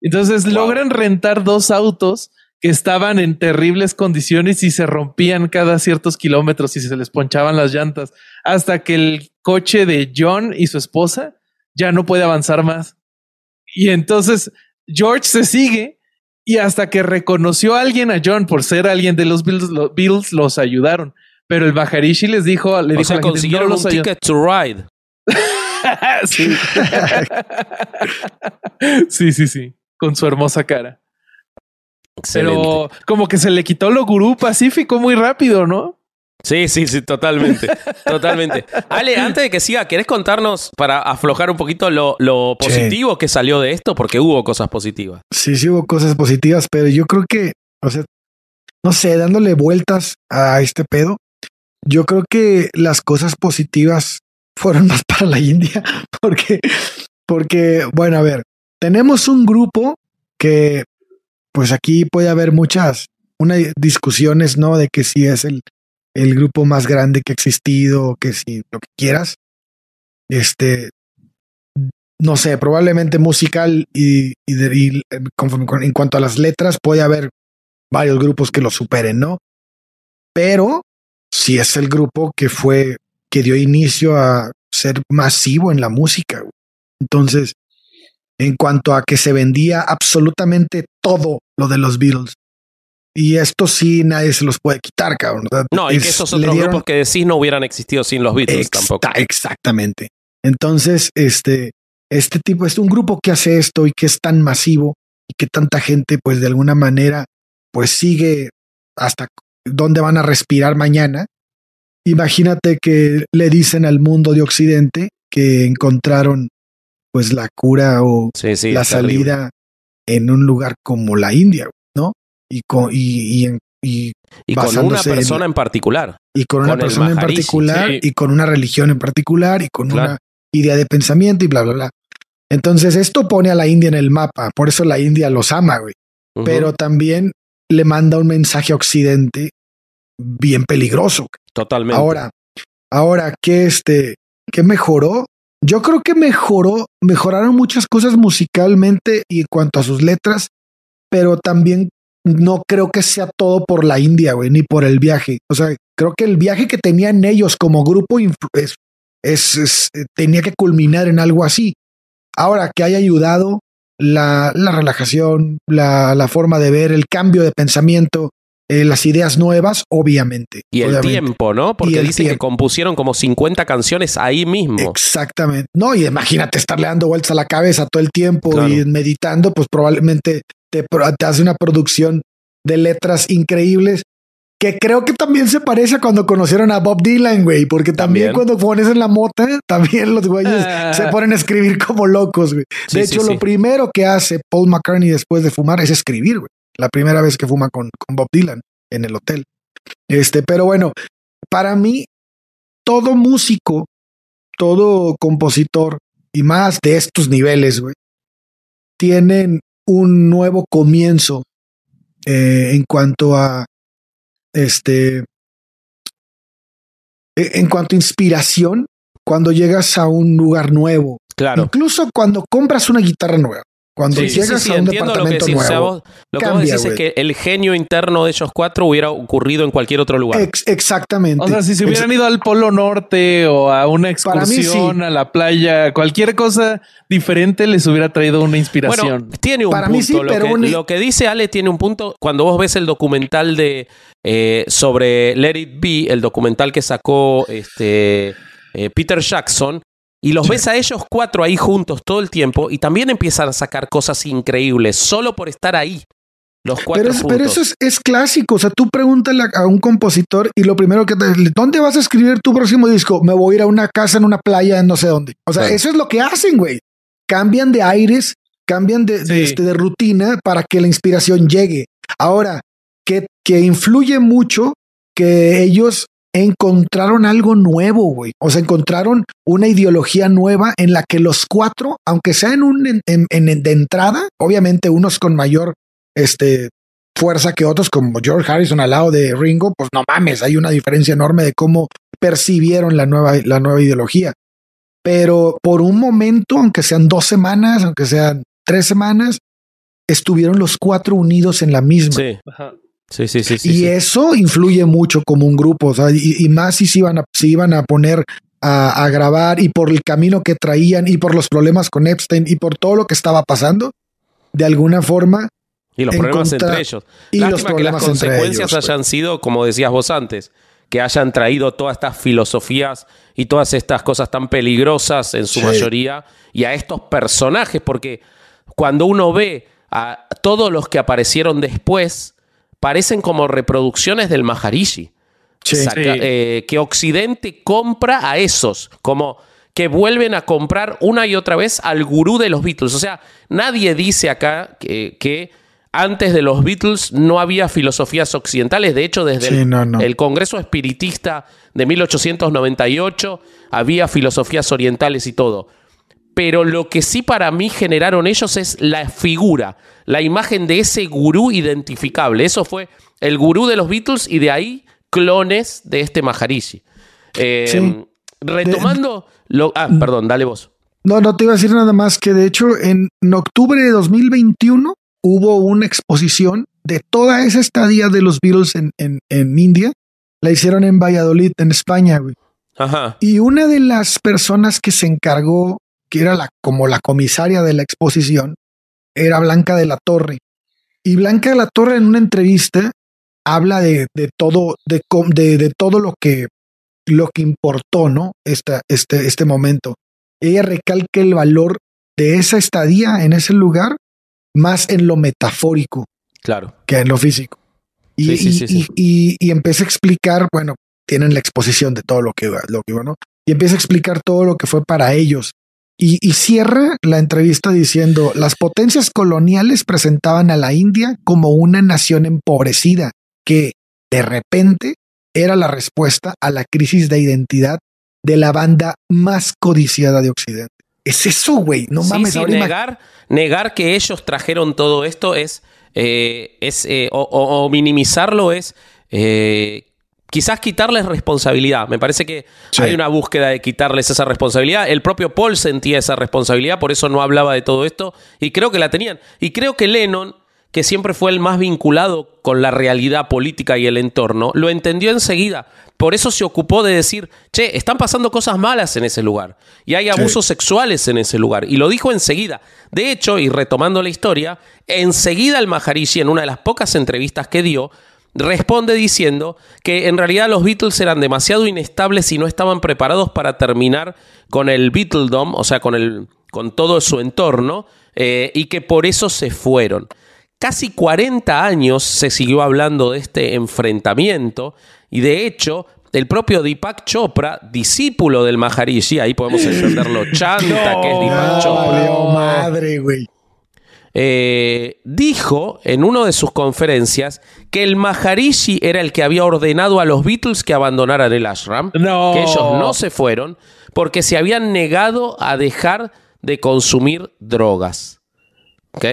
Entonces logran rentar dos autos que estaban en terribles condiciones y se rompían cada ciertos kilómetros y se les ponchaban las llantas hasta que el coche de John y su esposa ya no puede avanzar más. Y entonces George se sigue y hasta que reconoció a alguien a John por ser alguien de los Bills, los Bills los ayudaron. Pero el Maharishi les dijo, le dijo consiguieron un ticket to ride. sí. sí, sí, sí con su hermosa cara. Pero como que se le quitó lo gurú pacífico muy rápido, ¿no? Sí, sí, sí, totalmente. totalmente. Ale, antes de que siga, ¿querés contarnos para aflojar un poquito lo, positivo que salió de esto? Porque hubo cosas positivas. Sí, sí hubo cosas positivas, pero yo creo que, o sea, no sé, dándole vueltas a este pedo, yo creo que las cosas positivas fueron más para la India, porque, porque, bueno, a ver, tenemos un grupo que, pues aquí puede haber muchas una discusiones, ¿no? De que si es el, el grupo más grande que ha existido, que si lo que quieras. Este, no sé, probablemente musical y, y, en cuanto a las letras puede haber varios grupos que lo superen, ¿no? Pero si es el grupo que fue, que dio inicio a ser masivo en la música. Entonces, en cuanto a que se vendía absolutamente todo lo de los Beatles. Y esto sí nadie se los puede quitar, cabrón. No, y que esos otros grupos que decís no hubieran existido sin los Beatles tampoco. Exactamente. Entonces, este, este tipo es un grupo que hace esto y que es tan masivo y que tanta gente, pues de alguna manera, pues sigue hasta dónde van a respirar mañana. Imagínate que le dicen al mundo de Occidente que encontraron pues la cura o la salida en un lugar como la India. Y con, y, y, y, con una persona en, particular. Y con, una persona en particular y con una religión en particular y con una idea de pensamiento y bla, bla, bla. Entonces esto pone a la India en el mapa, por eso la India los ama, güey. Pero también le manda un mensaje a Occidente bien peligroso. Totalmente. Ahora, ahora que este, ¿qué mejoró? Yo creo que mejoró, mejoraron muchas cosas musicalmente y en cuanto a sus letras, pero también no creo que sea todo por la India, güey, ni por el viaje. O sea, creo que el viaje que tenían ellos como grupo es, es, tenía que culminar en algo así. Ahora, que haya ayudado la, la relajación, la, la, forma de ver, el cambio de pensamiento, eh, las ideas nuevas, obviamente. Y el tiempo, ¿no? Porque dicen que compusieron como 50 canciones ahí mismo. Exactamente. No, y imagínate estarle dando vueltas a la cabeza todo el tiempo y meditando, pues probablemente te, te hace una producción de letras increíbles que creo que también se parece a cuando conocieron a Bob Dylan, güey, porque también, cuando pones en la mota, también los güeyes se ponen a escribir como locos, güey. De hecho, lo primero que hace Paul McCartney después de fumar es escribir, güey la primera vez que fuma con, con Bob Dylan en el hotel. Este, pero bueno, para mí, todo músico, todo compositor y más de estos niveles, güey, tienen un nuevo comienzo eh, en cuanto a este e, en cuanto a inspiración cuando llegas a un lugar nuevo. Claro. Incluso cuando compras una guitarra nueva. Cuando llegas a un departamento lo que nuevo, lo que vos decís es que el genio interno de ellos cuatro hubiera ocurrido en cualquier otro lugar. exactamente. O sea, si se hubieran ido al Polo Norte o a una excursión a la playa, cualquier cosa diferente les hubiera traído una inspiración. Bueno, tiene un Para punto. Mí sí, lo, pero que, lo que dice Ale tiene un punto. Cuando vos ves el documental de eh, sobre Let It Be, el documental que sacó este eh, Peter Jackson, y los ves a ellos cuatro ahí juntos todo el tiempo y también empiezan a sacar cosas increíbles solo por estar ahí. Los cuatro pero, pero eso es, clásico. O sea, tú pregúntale a un compositor y lo primero que te ¿dónde vas a escribir tu próximo disco? Me voy a ir a una casa en una playa en no sé dónde. O sea, eso es lo que hacen, güey. Cambian de aires, cambian de, este, de rutina para que la inspiración llegue. Ahora, que, que influye mucho que ellos encontraron algo nuevo, güey. O sea, encontraron una ideología nueva en la que los cuatro, aunque sea en un en, de entrada, obviamente unos con mayor este, fuerza que otros, como George Harrison al lado de Ringo, pues no mames, hay una diferencia enorme de cómo percibieron la nueva, la nueva ideología. Pero por un momento, aunque sean dos semanas, aunque sean tres semanas, estuvieron los cuatro unidos en la misma. Sí. Sí, sí, sí. y eso influye mucho como un grupo, o sea, y, más si se iban a, iban a poner a, grabar y por el camino que traían y por los problemas con Epstein y por todo lo que estaba pasando, de alguna forma. Y los problemas entre ellos. Y los que las consecuencias hayan sido, como decías vos antes, que hayan traído todas estas filosofías y todas estas cosas tan peligrosas en su mayoría y a estos personajes, porque cuando uno ve a todos los que aparecieron después, parecen como reproducciones del Maharishi. Eh, que Occidente compra a esos, como que vuelven a comprar una y otra vez al gurú de los Beatles. O sea, nadie dice acá que, antes de los Beatles no había filosofías occidentales. De hecho, desde el, Congreso Espiritista de 1898 había filosofías orientales y todo. Pero lo que sí para mí generaron ellos es la figura, la imagen de ese gurú identificable. Eso fue el gurú de los Beatles y de ahí clones de este Maharishi. Eh, retomando lo... Ah, perdón, dale vos. No, no te iba a decir nada más que de hecho en, octubre de 2021 hubo una exposición de toda esa estadía de los Beatles en, en, India. La hicieron en Valladolid, en España, güey. Ajá. Y una de las personas que se encargó, que era la, como la comisaria de la exposición, era Blanca de la Torre. Y Blanca de la Torre en una entrevista habla de, de todo, de, de, de todo lo que, lo que importó, ¿no? Esta, este, este momento. Ella recalca el valor de esa estadía en ese lugar más en lo metafórico Claro. que en lo físico. Y, Sí, sí, y- sí, y- y- y empieza a explicar, bueno, tienen la exposición de todo lo que iba, lo que iba, ¿no? Y empieza a explicar todo lo que fue para ellos. Y, y cierra la entrevista diciendo, las potencias coloniales presentaban a la India como una nación empobrecida que de repente era la respuesta a la crisis de identidad de la banda más codiciada de Occidente. Es eso, güey. No Sí, mames. sí, negar, negar que ellos trajeron todo esto es, eh, es eh, o, o- o minimizarlo es eh, quizás quitarles responsabilidad. Me parece que Sí. hay una búsqueda de quitarles esa responsabilidad. El propio Paul sentía esa responsabilidad, por eso no hablaba de todo esto y creo que la tenían. Y creo que Lennon, que siempre fue el más vinculado con la realidad política y el entorno, lo entendió enseguida. Por eso se ocupó de decir, che, están pasando cosas malas en ese lugar y hay abusos sexuales en ese lugar. Y lo dijo enseguida. De hecho, y retomando la historia, enseguida el Maharishi, en una de las pocas entrevistas que dio, responde diciendo que en realidad los Beatles eran demasiado inestables y no estaban preparados para terminar con el Beatledom, o sea, con, el, con todo su entorno, eh, y que por eso se fueron. Casi 40 años se siguió hablando de este enfrentamiento y de hecho el propio Deepak Chopra, discípulo del Maharishi, ahí podemos entenderlo chanta que es Deepak Chopra, madre, güey. Eh, dijo en una de sus conferencias que el Maharishi era el que había ordenado a los Beatles que abandonaran el ashram, No. que ellos no se fueron porque se habían negado a dejar de consumir drogas. ¿Ok?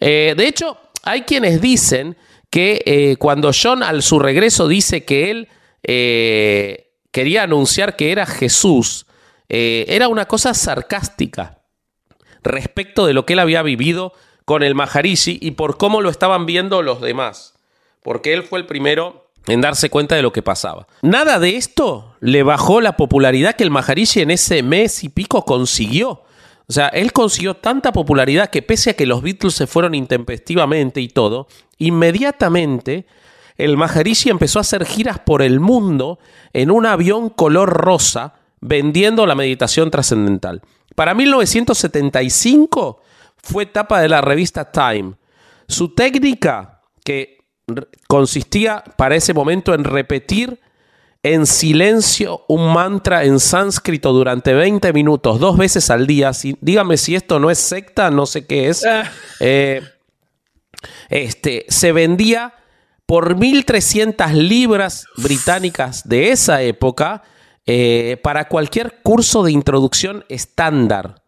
Eh, de hecho, hay quienes dicen que eh, cuando John al su regreso dice que él eh, quería anunciar que era Jesús, era una cosa sarcástica respecto de lo que él había vivido con el Maharishi y por cómo lo estaban viendo los demás. Porque él fue el primero en darse cuenta de lo que pasaba. Nada de esto le bajó la popularidad que el Maharishi en ese mes y pico consiguió. O sea, él consiguió tanta popularidad que pese a que los Beatles se fueron intempestivamente y todo, inmediatamente el Maharishi empezó a hacer giras por el mundo en un avión color rosa vendiendo la meditación trascendental. Para 1975 fue etapa de la revista Time. Su técnica, que consistía para ese momento en repetir en silencio un mantra en sánscrito durante 20 minutos, dos veces al día. Si- dígame si esto no es secta, no sé qué es. Ah. Eh, este, se vendía por 1.300 libras británicas de esa época eh, para cualquier curso de introducción estándar.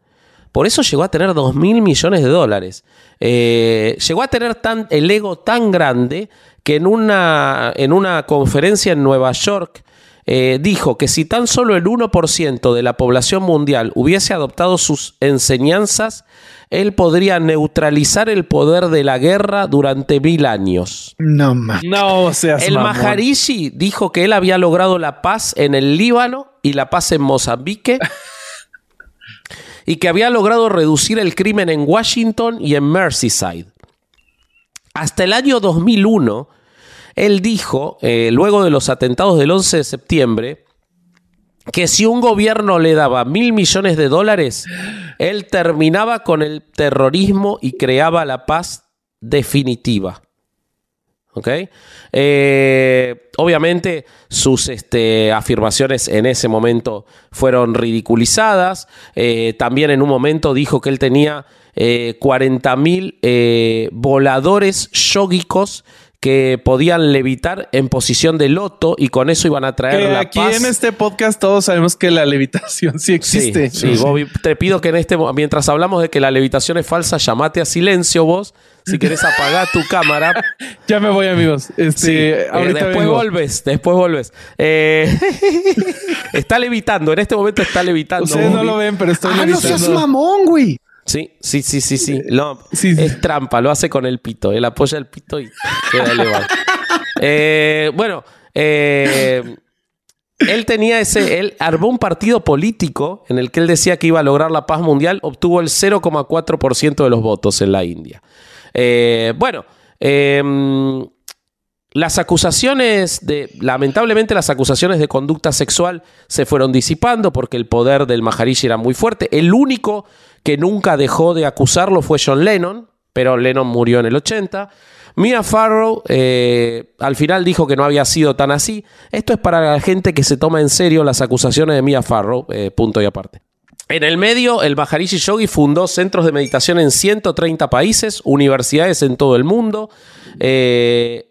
Por eso llegó a tener 2 mil millones de dólares. Eh, llegó a tener tan, el ego tan grande que en una, en una conferencia en Nueva York eh, dijo que si tan solo el 1% de la población mundial hubiese adoptado sus enseñanzas, él podría neutralizar el poder de la guerra durante mil años. No mames. No seas El mamón. Maharishi dijo que él había logrado la paz en el Líbano y la paz en Mozambique. y que había logrado reducir el crimen en Washington y en Merseyside. Hasta el año 2001, él dijo, eh, luego de los atentados del 11 de septiembre, que si un gobierno le daba mil millones de dólares, él terminaba con el terrorismo y creaba la paz definitiva. Eh, obviamente sus este, afirmaciones en ese momento fueron ridiculizadas. Eh, también en un momento dijo que él tenía eh, 40 mil voladores yógicos que podían levitar en posición de loto y con eso iban a traer Que la aquí paz. en este podcast todos sabemos que la levitación sí existe. Sí, sí, Bobby, te pido que en este mientras hablamos de que la levitación es falsa, llamate a silencio vos. Si querés apagar tu cámara. Ya me voy, amigos. Este, Sí, eh, ahorita después vengo. volves, después volves. Eh, está levitando, en este momento está levitando. Ustedes no Bobby. lo ven, pero estoy Ah, no seas levitando. mamón, güey. Sí, sí, sí, sí, sí. No, Sí, sí. Es trampa, lo hace con el pito. Él apoya el pito y queda elevado. Eh, bueno, eh, él tenía ese, él armó un partido político en el que él decía que iba a lograr la paz mundial, obtuvo el 0,4% de los votos en la India. Eh, bueno, em, las acusaciones de, lamentablemente las acusaciones de conducta sexual se fueron disipando porque el poder del Maharishi era muy fuerte. El único que nunca dejó de acusarlo fue John Lennon, pero Lennon murió en el 80. Mia Farrow eh, al final dijo que no había sido tan así. Esto es para la gente que se toma en serio las acusaciones de Mia Farrow, eh, punto y aparte. En el medio, el Maharishi Yogi fundó centros de meditación en 130 países, universidades en todo el mundo. Eh,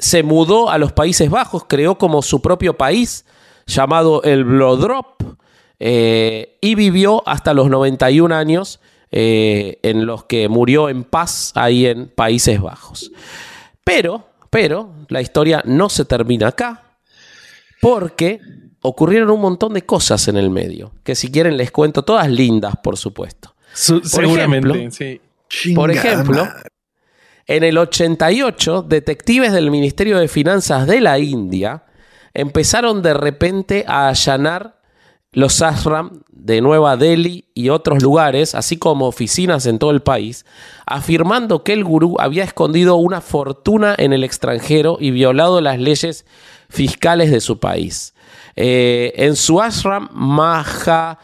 se mudó a los Países Bajos, creó como su propio país llamado el Blodrop y vivió hasta los 91 años eh, en los que murió en paz ahí en Países Bajos. Pero, pero, la historia no se termina acá, porque ocurrieron un montón de cosas en el medio, que si quieren les cuento, todas lindas, por supuesto. seguramente, sí. Por ejemplo, en el 88, detectives del Ministerio de Finanzas de la India empezaron de repente a allanar los ashram de Nueva Delhi y otros lugares, así como oficinas en todo el país, afirmando que el gurú había escondido una fortuna en el extranjero y violado las leyes fiscales de su país. Eh, en su ashram Maharishi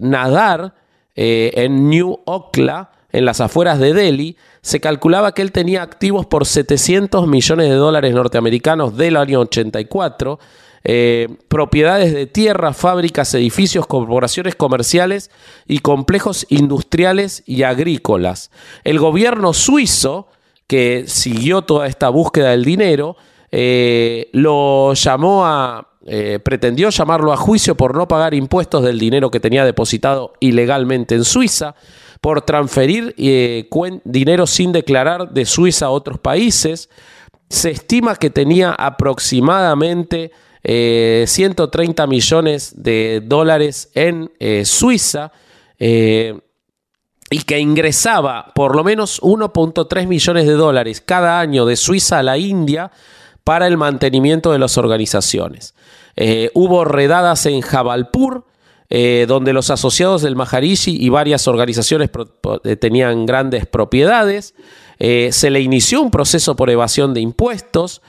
Nadar, eh, en New Okla, en las afueras de Delhi, se calculaba que él tenía activos por 700 millones de dólares norteamericanos del año 84 eh, propiedades de tierra, fábricas, edificios, corporaciones comerciales y complejos industriales y agrícolas. El gobierno suizo, que siguió toda esta búsqueda del dinero, eh, lo llamó a, eh, pretendió llamarlo a juicio por no pagar impuestos del dinero que tenía depositado ilegalmente en Suiza, por transferir dinero sin declarar de Suiza a otros países. Se estima que tenía aproximadamente 130 eh, millones de dólares en eh, Suiza eh, y que ingresaba por lo menos 1.3 millones de dólares cada año de Suiza a la India para el mantenimiento de las organizaciones. hubo redadas en Jabalpur, donde los asociados del Maharishi y varias organizaciones tenían grandes propiedades. se le inició un proceso por evasión de impuestos.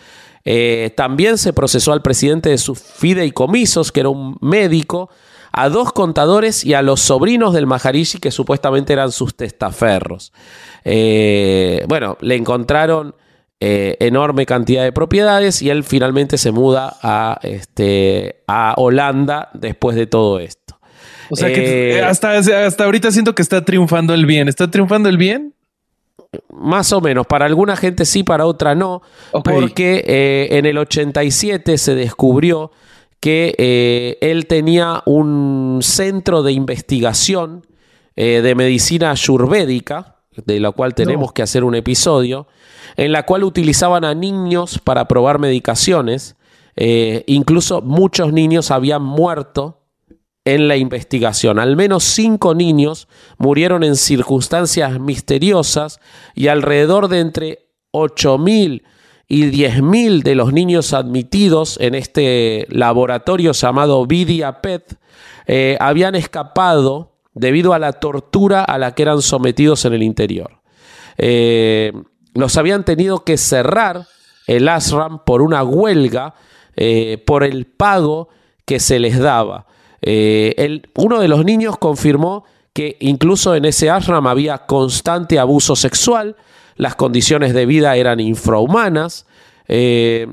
Eh, también se procesó al presidente de sus fideicomisos, que era un médico, a dos contadores y a los sobrinos del Maharishi, que supuestamente eran sus testaferros. Eh, bueno, le encontraron eh, enorme cantidad de propiedades y él finalmente se muda a, este, a Holanda después de todo esto. O sea que hasta, hasta ahorita siento que está triunfando el bien. ¿Está triunfando el bien? más o menos. Para alguna gente sí, para otra no. Porque eh, en el 87 se descubrió que eh, él tenía un centro de investigación eh, de medicina ayurvédica, de la cual tenemos que hacer un episodio, en la cual utilizaban a niños para probar medicaciones. incluso muchos niños habían muerto en la investigación. Al menos cinco niños murieron en circunstancias misteriosas y alrededor de entre 8.000 y 10.000 de los niños admitidos en este laboratorio llamado Vidia PET eh, habían escapado debido a la tortura a la que eran sometidos en el interior. Eh, los habían tenido que cerrar el ASRAM por una huelga eh, por el pago que se les daba. Eh, uno de los niños confirmó que incluso en ese ashram había constante abuso sexual, las condiciones de vida eran infrahumanas, eh,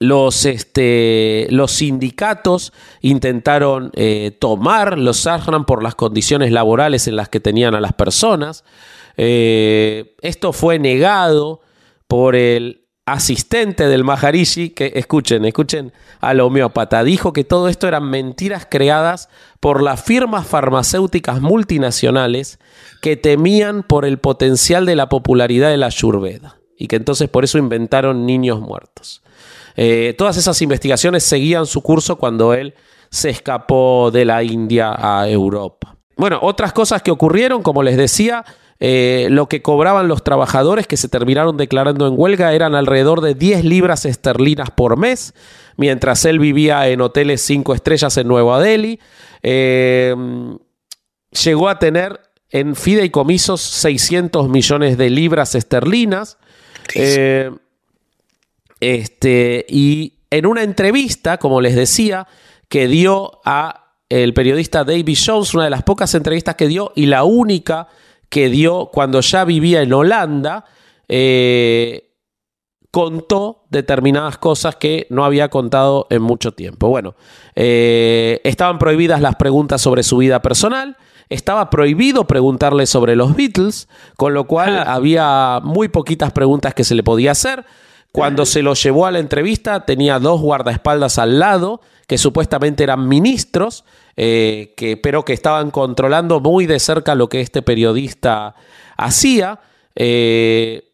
los, este, los, sindicatos intentaron eh, tomar los ashram por las condiciones laborales en las que tenían a las personas. esto fue negado por el asistente del Maharishi, que escuchen, escuchen al homeópata, dijo que todo esto eran mentiras creadas por las firmas farmacéuticas multinacionales que temían por el potencial de la popularidad de la Ayurveda y que entonces por eso inventaron niños muertos. Eh, todas esas investigaciones seguían su curso cuando él se escapó de la India a Europa. Bueno, otras cosas que ocurrieron, como les decía, eh, lo que cobraban los trabajadores que se terminaron declarando en huelga eran alrededor de 10 libras esterlinas por mes, mientras él vivía en hoteles cinco estrellas en Nueva Delhi. Eh, llegó a tener en fideicomisos 600 millones de libras esterlinas. Eh, este, y en una entrevista, como les decía, que dio a el periodista David Jones, una de las pocas entrevistas que dio y la única que dio cuando ya vivía en Holanda, eh, contó determinadas cosas que no había contado en mucho tiempo. Bueno, eh, estaban prohibidas las preguntas sobre su vida personal, estaba prohibido preguntarle sobre los Beatles, con lo cual Ah. había muy poquitas preguntas que se le podía hacer. Cuando se lo llevó a la entrevista, tenía dos guardaespaldas al lado, que supuestamente eran ministros, eh, que, pero que estaban controlando muy de cerca lo que este periodista hacía. Eh,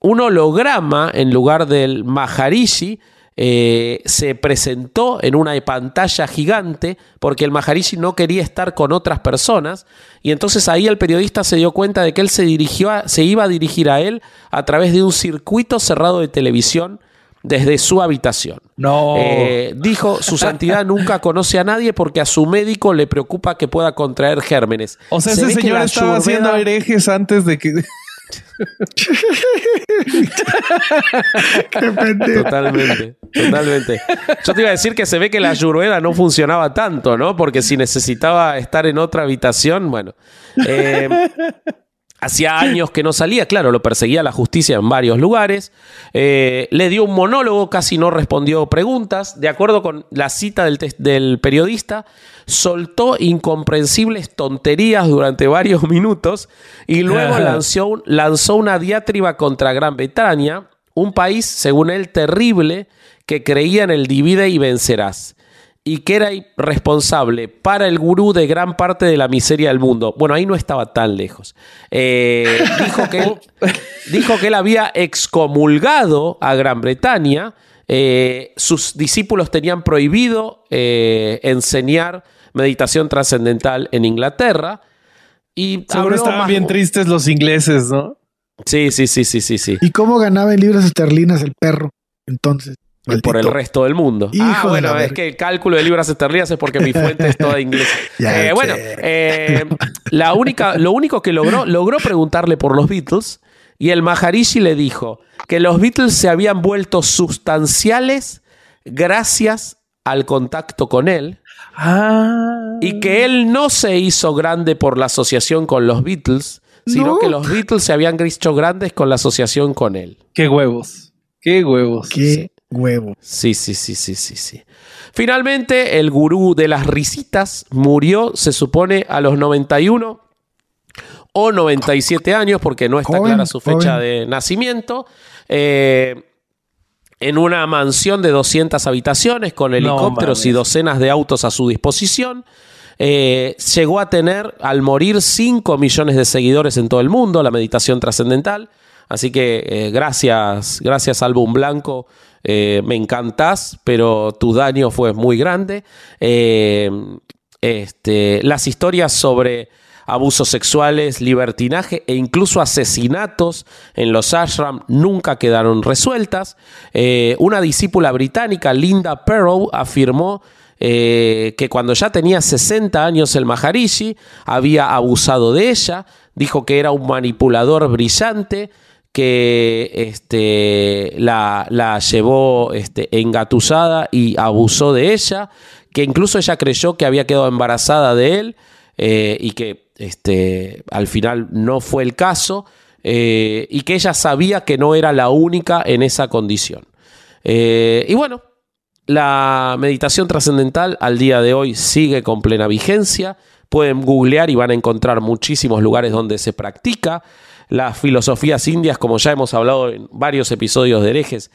un holograma en lugar del Maharishi eh, se presentó en una pantalla gigante porque el Maharishi no quería estar con otras personas y entonces ahí el periodista se dio cuenta de que él se dirigió se iba a dirigir a él a través de un circuito cerrado de televisión desde su habitación. No. Eh, dijo, su santidad nunca conoce a nadie porque a su médico le preocupa que pueda contraer gérmenes. o sea, Se ese señor estaba Ayurveda- haciendo herejes antes de que. Qué pendejo. Totalmente, totalmente. Yo te iba a decir que se ve que la ayurveda no funcionaba tanto, ¿no? Porque si necesitaba estar en otra habitación, bueno. eh, hacía años que no salía, claro, lo perseguía la justicia en varios lugares. Eh, le dio un monólogo, casi no respondió preguntas. De acuerdo con la cita del, del periodista, soltó incomprensibles tonterías durante varios minutos y luego lanzó, lanzó una diatriba contra Gran Bretaña, un país, según él, terrible, que creía en el divide y vencerás y que era responsable para el gurú de gran parte de la miseria del mundo. Bueno, ahí no estaba tan lejos. Eh, dijo, que él, dijo que él había excomulgado a Gran Bretaña. eh, sus discípulos tenían prohibido eh, enseñar meditación trascendental en Inglaterra. Y Seguro estaban más- bien tristes los ingleses, ¿no? Sí, sí, sí, sí, sí, sí. ¿Y cómo ganaba en libras esterlinas el perro? Entonces, Por el maldito. resto del mundo. Hijo ah, bueno, es que el cálculo de libras esterlinas es porque mi fuente es toda inglesa. Eh, bueno, eh, la única, lo único que logró, logró preguntarle por los Beatles y el Maharishi le dijo que los Beatles se habían vuelto sustanciales gracias al contacto con él Ah. y que él no se hizo grande por la asociación con los Beatles, sino No. que los Beatles se habían hecho grandes con la asociación con él. Qué huevos. Qué huevos. Qué huevo. Sí, sí, sí, sí, sí, sí. Finalmente, el gurú de las risitas murió, se supone, a los 91 o 97 años, porque no está Joven, clara su fecha joven. de nacimiento. eh, en una mansión de 200 habitaciones con helicópteros y docenas de autos a su disposición. Eh, llegó a tener, al morir, 5 millones de seguidores en todo el mundo, la meditación trascendental. Así que eh, gracias, gracias Álbum Blanco, eh, me encantás, pero tu daño fue muy grande. Eh, este, las historias sobre abusos sexuales, libertinaje e incluso asesinatos en los ashram nunca quedaron resueltas. Eh, una discípula británica, Linda Perrow, afirmó que cuando ya tenía 60 años el Maharishi había abusado de ella, dijo que era un manipulador brillante, que este, la, la llevó este, engatusada y abusó de ella, que incluso ella creyó que había quedado embarazada de él eh, y que este, al final no fue el caso, eh, y que ella sabía que no era la única en esa condición. Eh, y bueno, la meditación trascendental al día de hoy sigue con plena vigencia. Pueden googlear y van a encontrar muchísimos lugares donde se practica. Las filosofías indias, como ya hemos hablado en varios episodios de herejes,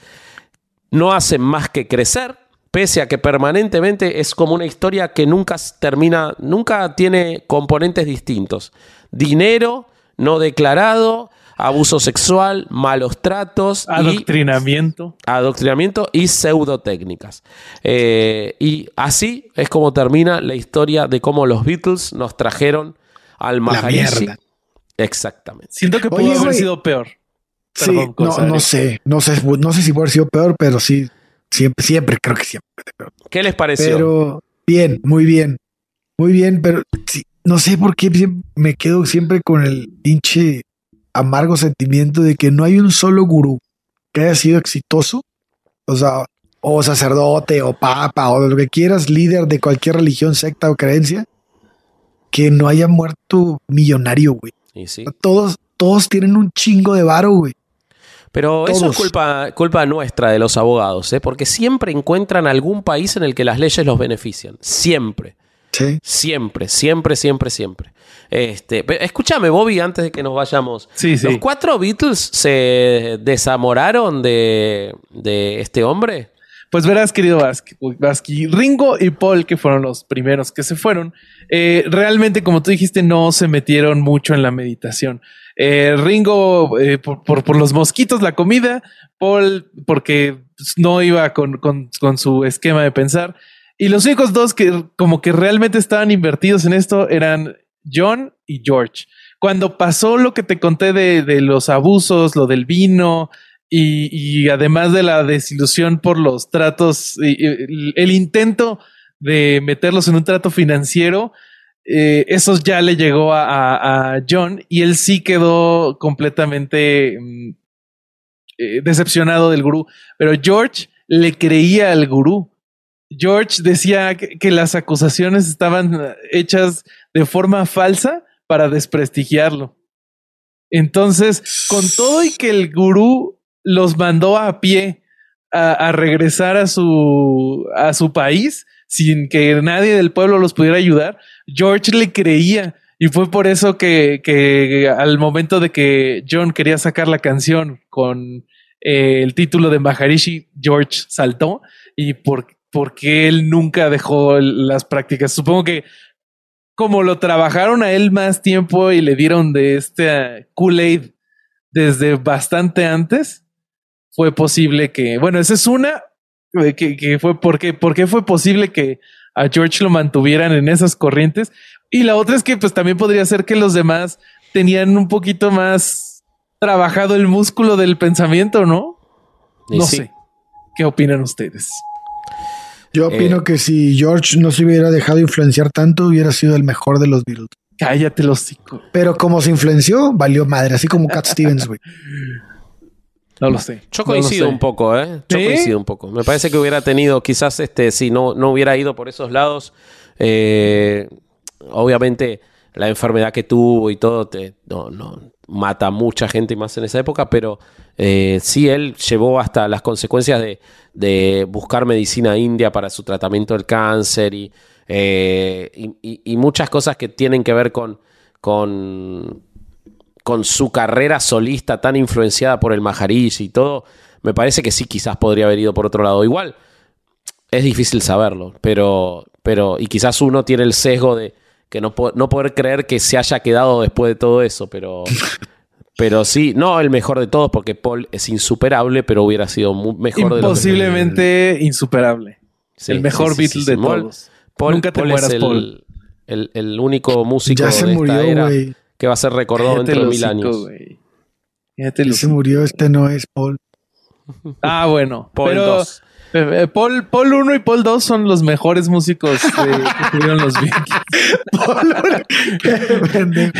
no hacen más que crecer, pese a que permanentemente es como una historia que nunca termina, nunca tiene componentes distintos. Dinero no declarado, abuso sexual, malos tratos y Adoctrinamiento. adoctrinamiento y pseudotécnicas. Eh, y así es como termina la historia de cómo los Beatles nos trajeron al Maharishi. mierda. Exactamente. Siento que pudo Oye, haber sido peor. Perdón, no, cosa, no sé, no sé, no sé si puede haber sido peor, pero sí, Siempre, siempre, creo que siempre. ¿Qué les pareció? Pero bien, muy bien. Muy bien, pero no sé por qué me quedo siempre con el pinche amargo sentimiento de que no hay un solo gurú que haya sido exitoso. O sea, o sacerdote o papa o lo que quieras, líder de cualquier religión, secta o creencia, que no haya muerto millonario, güey. Todos, todos tienen un chingo de varo, güey. Pero eso es culpa, culpa nuestra de los abogados, ¿eh? porque siempre encuentran algún país en el que las leyes los benefician. Siempre. Sí. Siempre, siempre, siempre, siempre. Este, escúchame, Bobby, antes de que nos vayamos. Sí, sí. ¿Los cuatro Beatles se desamoraron de, de este hombre? Pues verás, querido Vasqui, Ringo y Paul, que fueron los primeros que se fueron, eh, realmente, como tú dijiste, no se metieron mucho en la meditación. Eh, Ringo eh, por, los mosquitos, la comida, Paul porque no iba con, su esquema de pensar. Y los únicos dos que como que realmente estaban invertidos en esto eran John y George. Cuando pasó lo que te conté de los abusos, lo del vino, y, además de la desilusión por los tratos, el intento de meterlos en un trato financiero, eh, eso ya le llegó a, John y él sí quedó completamente mm, eh, decepcionado del gurú. Pero George le creía al gurú. George decía que, las acusaciones estaban hechas de forma falsa para desprestigiarlo. Entonces, con todo y que el gurú los mandó a pie a, regresar a su, a su país sin que nadie del pueblo los pudiera ayudar. George le creía y fue por eso que, que al momento de que John quería sacar la canción con eh, el título de Maharishi, George saltó y por, porque él nunca dejó las prácticas. Supongo que como lo trabajaron a él más tiempo y le dieron de este Kool-Aid desde bastante antes, fue posible que, bueno, esa es una, eh, que, que fue porque, porque fue posible que a George lo mantuvieran en esas corrientes. Y la otra es que pues también podría ser que los demás tenían un poquito más trabajado el músculo del pensamiento, ¿no? no sé. ¿Qué opinan ustedes? Yo opino eh, que si George no se hubiera dejado influenciar tanto, hubiera sido el mejor de los Beatles. Cállate los hocico. Pero como se influenció, valió madre, así como Cat Stevens, güey. No lo sé. Yo coincido un poco, ¿eh? Yo coincido un poco. Me parece que hubiera tenido, quizás, este, si no, no hubiera ido por esos lados, eh, obviamente la enfermedad que tuvo y todo te, no, no, mata a mucha gente más en esa época, pero eh, sí él llevó hasta las consecuencias de, buscar medicina india para su tratamiento del cáncer y, eh, y muchas cosas que tienen que ver con, con con su carrera solista tan influenciada por el Maharishi y todo, me parece que sí, quizás podría haber ido por otro lado. Igual, es difícil saberlo, pero, pero, y quizás uno tiene el sesgo de que no, no poder creer que se haya quedado después de todo eso, pero, pero sí, no el mejor de todos, porque Paul es insuperable, pero hubiera sido mejor de Posiblemente insuperable. el mejor Beatle de todos. Paul, Nunca te mueras, el, Paul. El, único músico de esta era que va a ser recordado dentro de mil años. Este se murió, este no es Paul. Ah, bueno. Paul 2. Eh, eh, Paul, Paul 1 y Paul 2 son los mejores músicos que tuvieron los Beatles. Paul 1.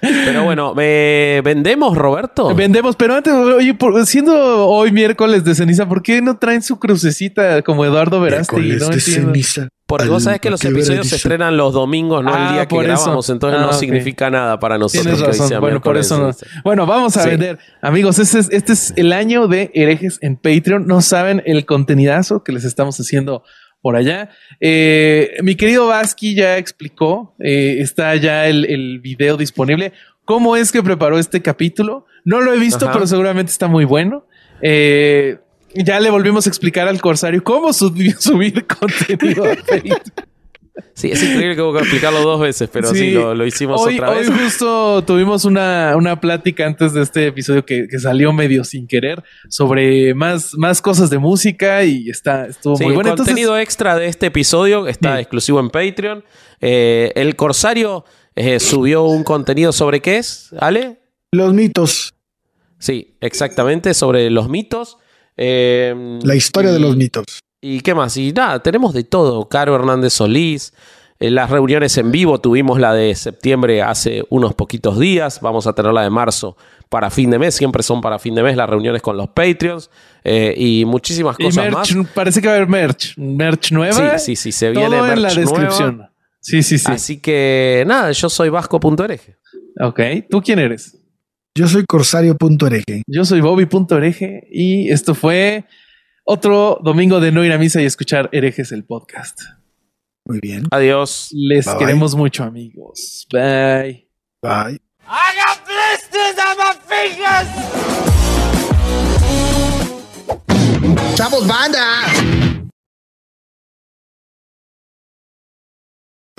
Pero bueno, ¿vendemos, Roberto? Vendemos, pero antes, oye, siendo hoy miércoles de ceniza, ¿por qué no traen su crucecita como Eduardo Verástegui? No de ceniza. Porque vos sabés que los episodios se estrenan los domingos, no el ah, día que grabamos, entonces no ah, significa nada para nosotros. bueno, por eso no. Bueno, vamos a vender. Amigos, este es, este es el año de herejes en Patreon. No saben el contenidazo que les estamos haciendo por allá. Eh, mi querido Vasqui ya explicó, eh, está ya el, el, video disponible. ¿Cómo es que preparó este capítulo? No lo he visto, pero seguramente está muy bueno. Eh, ya le volvimos a explicar al Corsario cómo subir, contenido a Facebook. Sí, es increíble que hubo que explicarlo dos veces, pero sí, lo, hicimos otra vez. Hoy justo tuvimos una, una plática antes de este episodio que, salió medio sin querer sobre más, más cosas de música y está, estuvo muy bueno. El contenido extra de este episodio está exclusivo en Patreon. Eh, el Corsario eh, subió un contenido sobre qué es, ¿Ale? Los mitos. Sí, exactamente, sobre los mitos. Eh, La historia y- de los mitos. ¿Y qué más? Y nada, tenemos de todo. Caro Hernández Solís. eh, las reuniones en vivo, tuvimos la de septiembre hace unos poquitos días. Vamos a tener la de marzo para fin de mes. Siempre son para fin de mes las reuniones con los Patreons. eh, y muchísimas Y cosas merch, más. parece que va a haber merch. Merch nueva. Sí, sí, sí, se Todo viene en merch la nueva. descripción. Sí, sí, sí. Así que nada, yo soy vasco.ereje. Ok. ¿Tú quién eres? Yo soy corsario.ereje. Yo soy Bobby.hereje y esto fue otro domingo de no ir a misa y escuchar herejes el podcast. Muy bien. Adiós. Les Bye, queremos mucho, amigos. Bye. Bye. ¡Chavos, banda!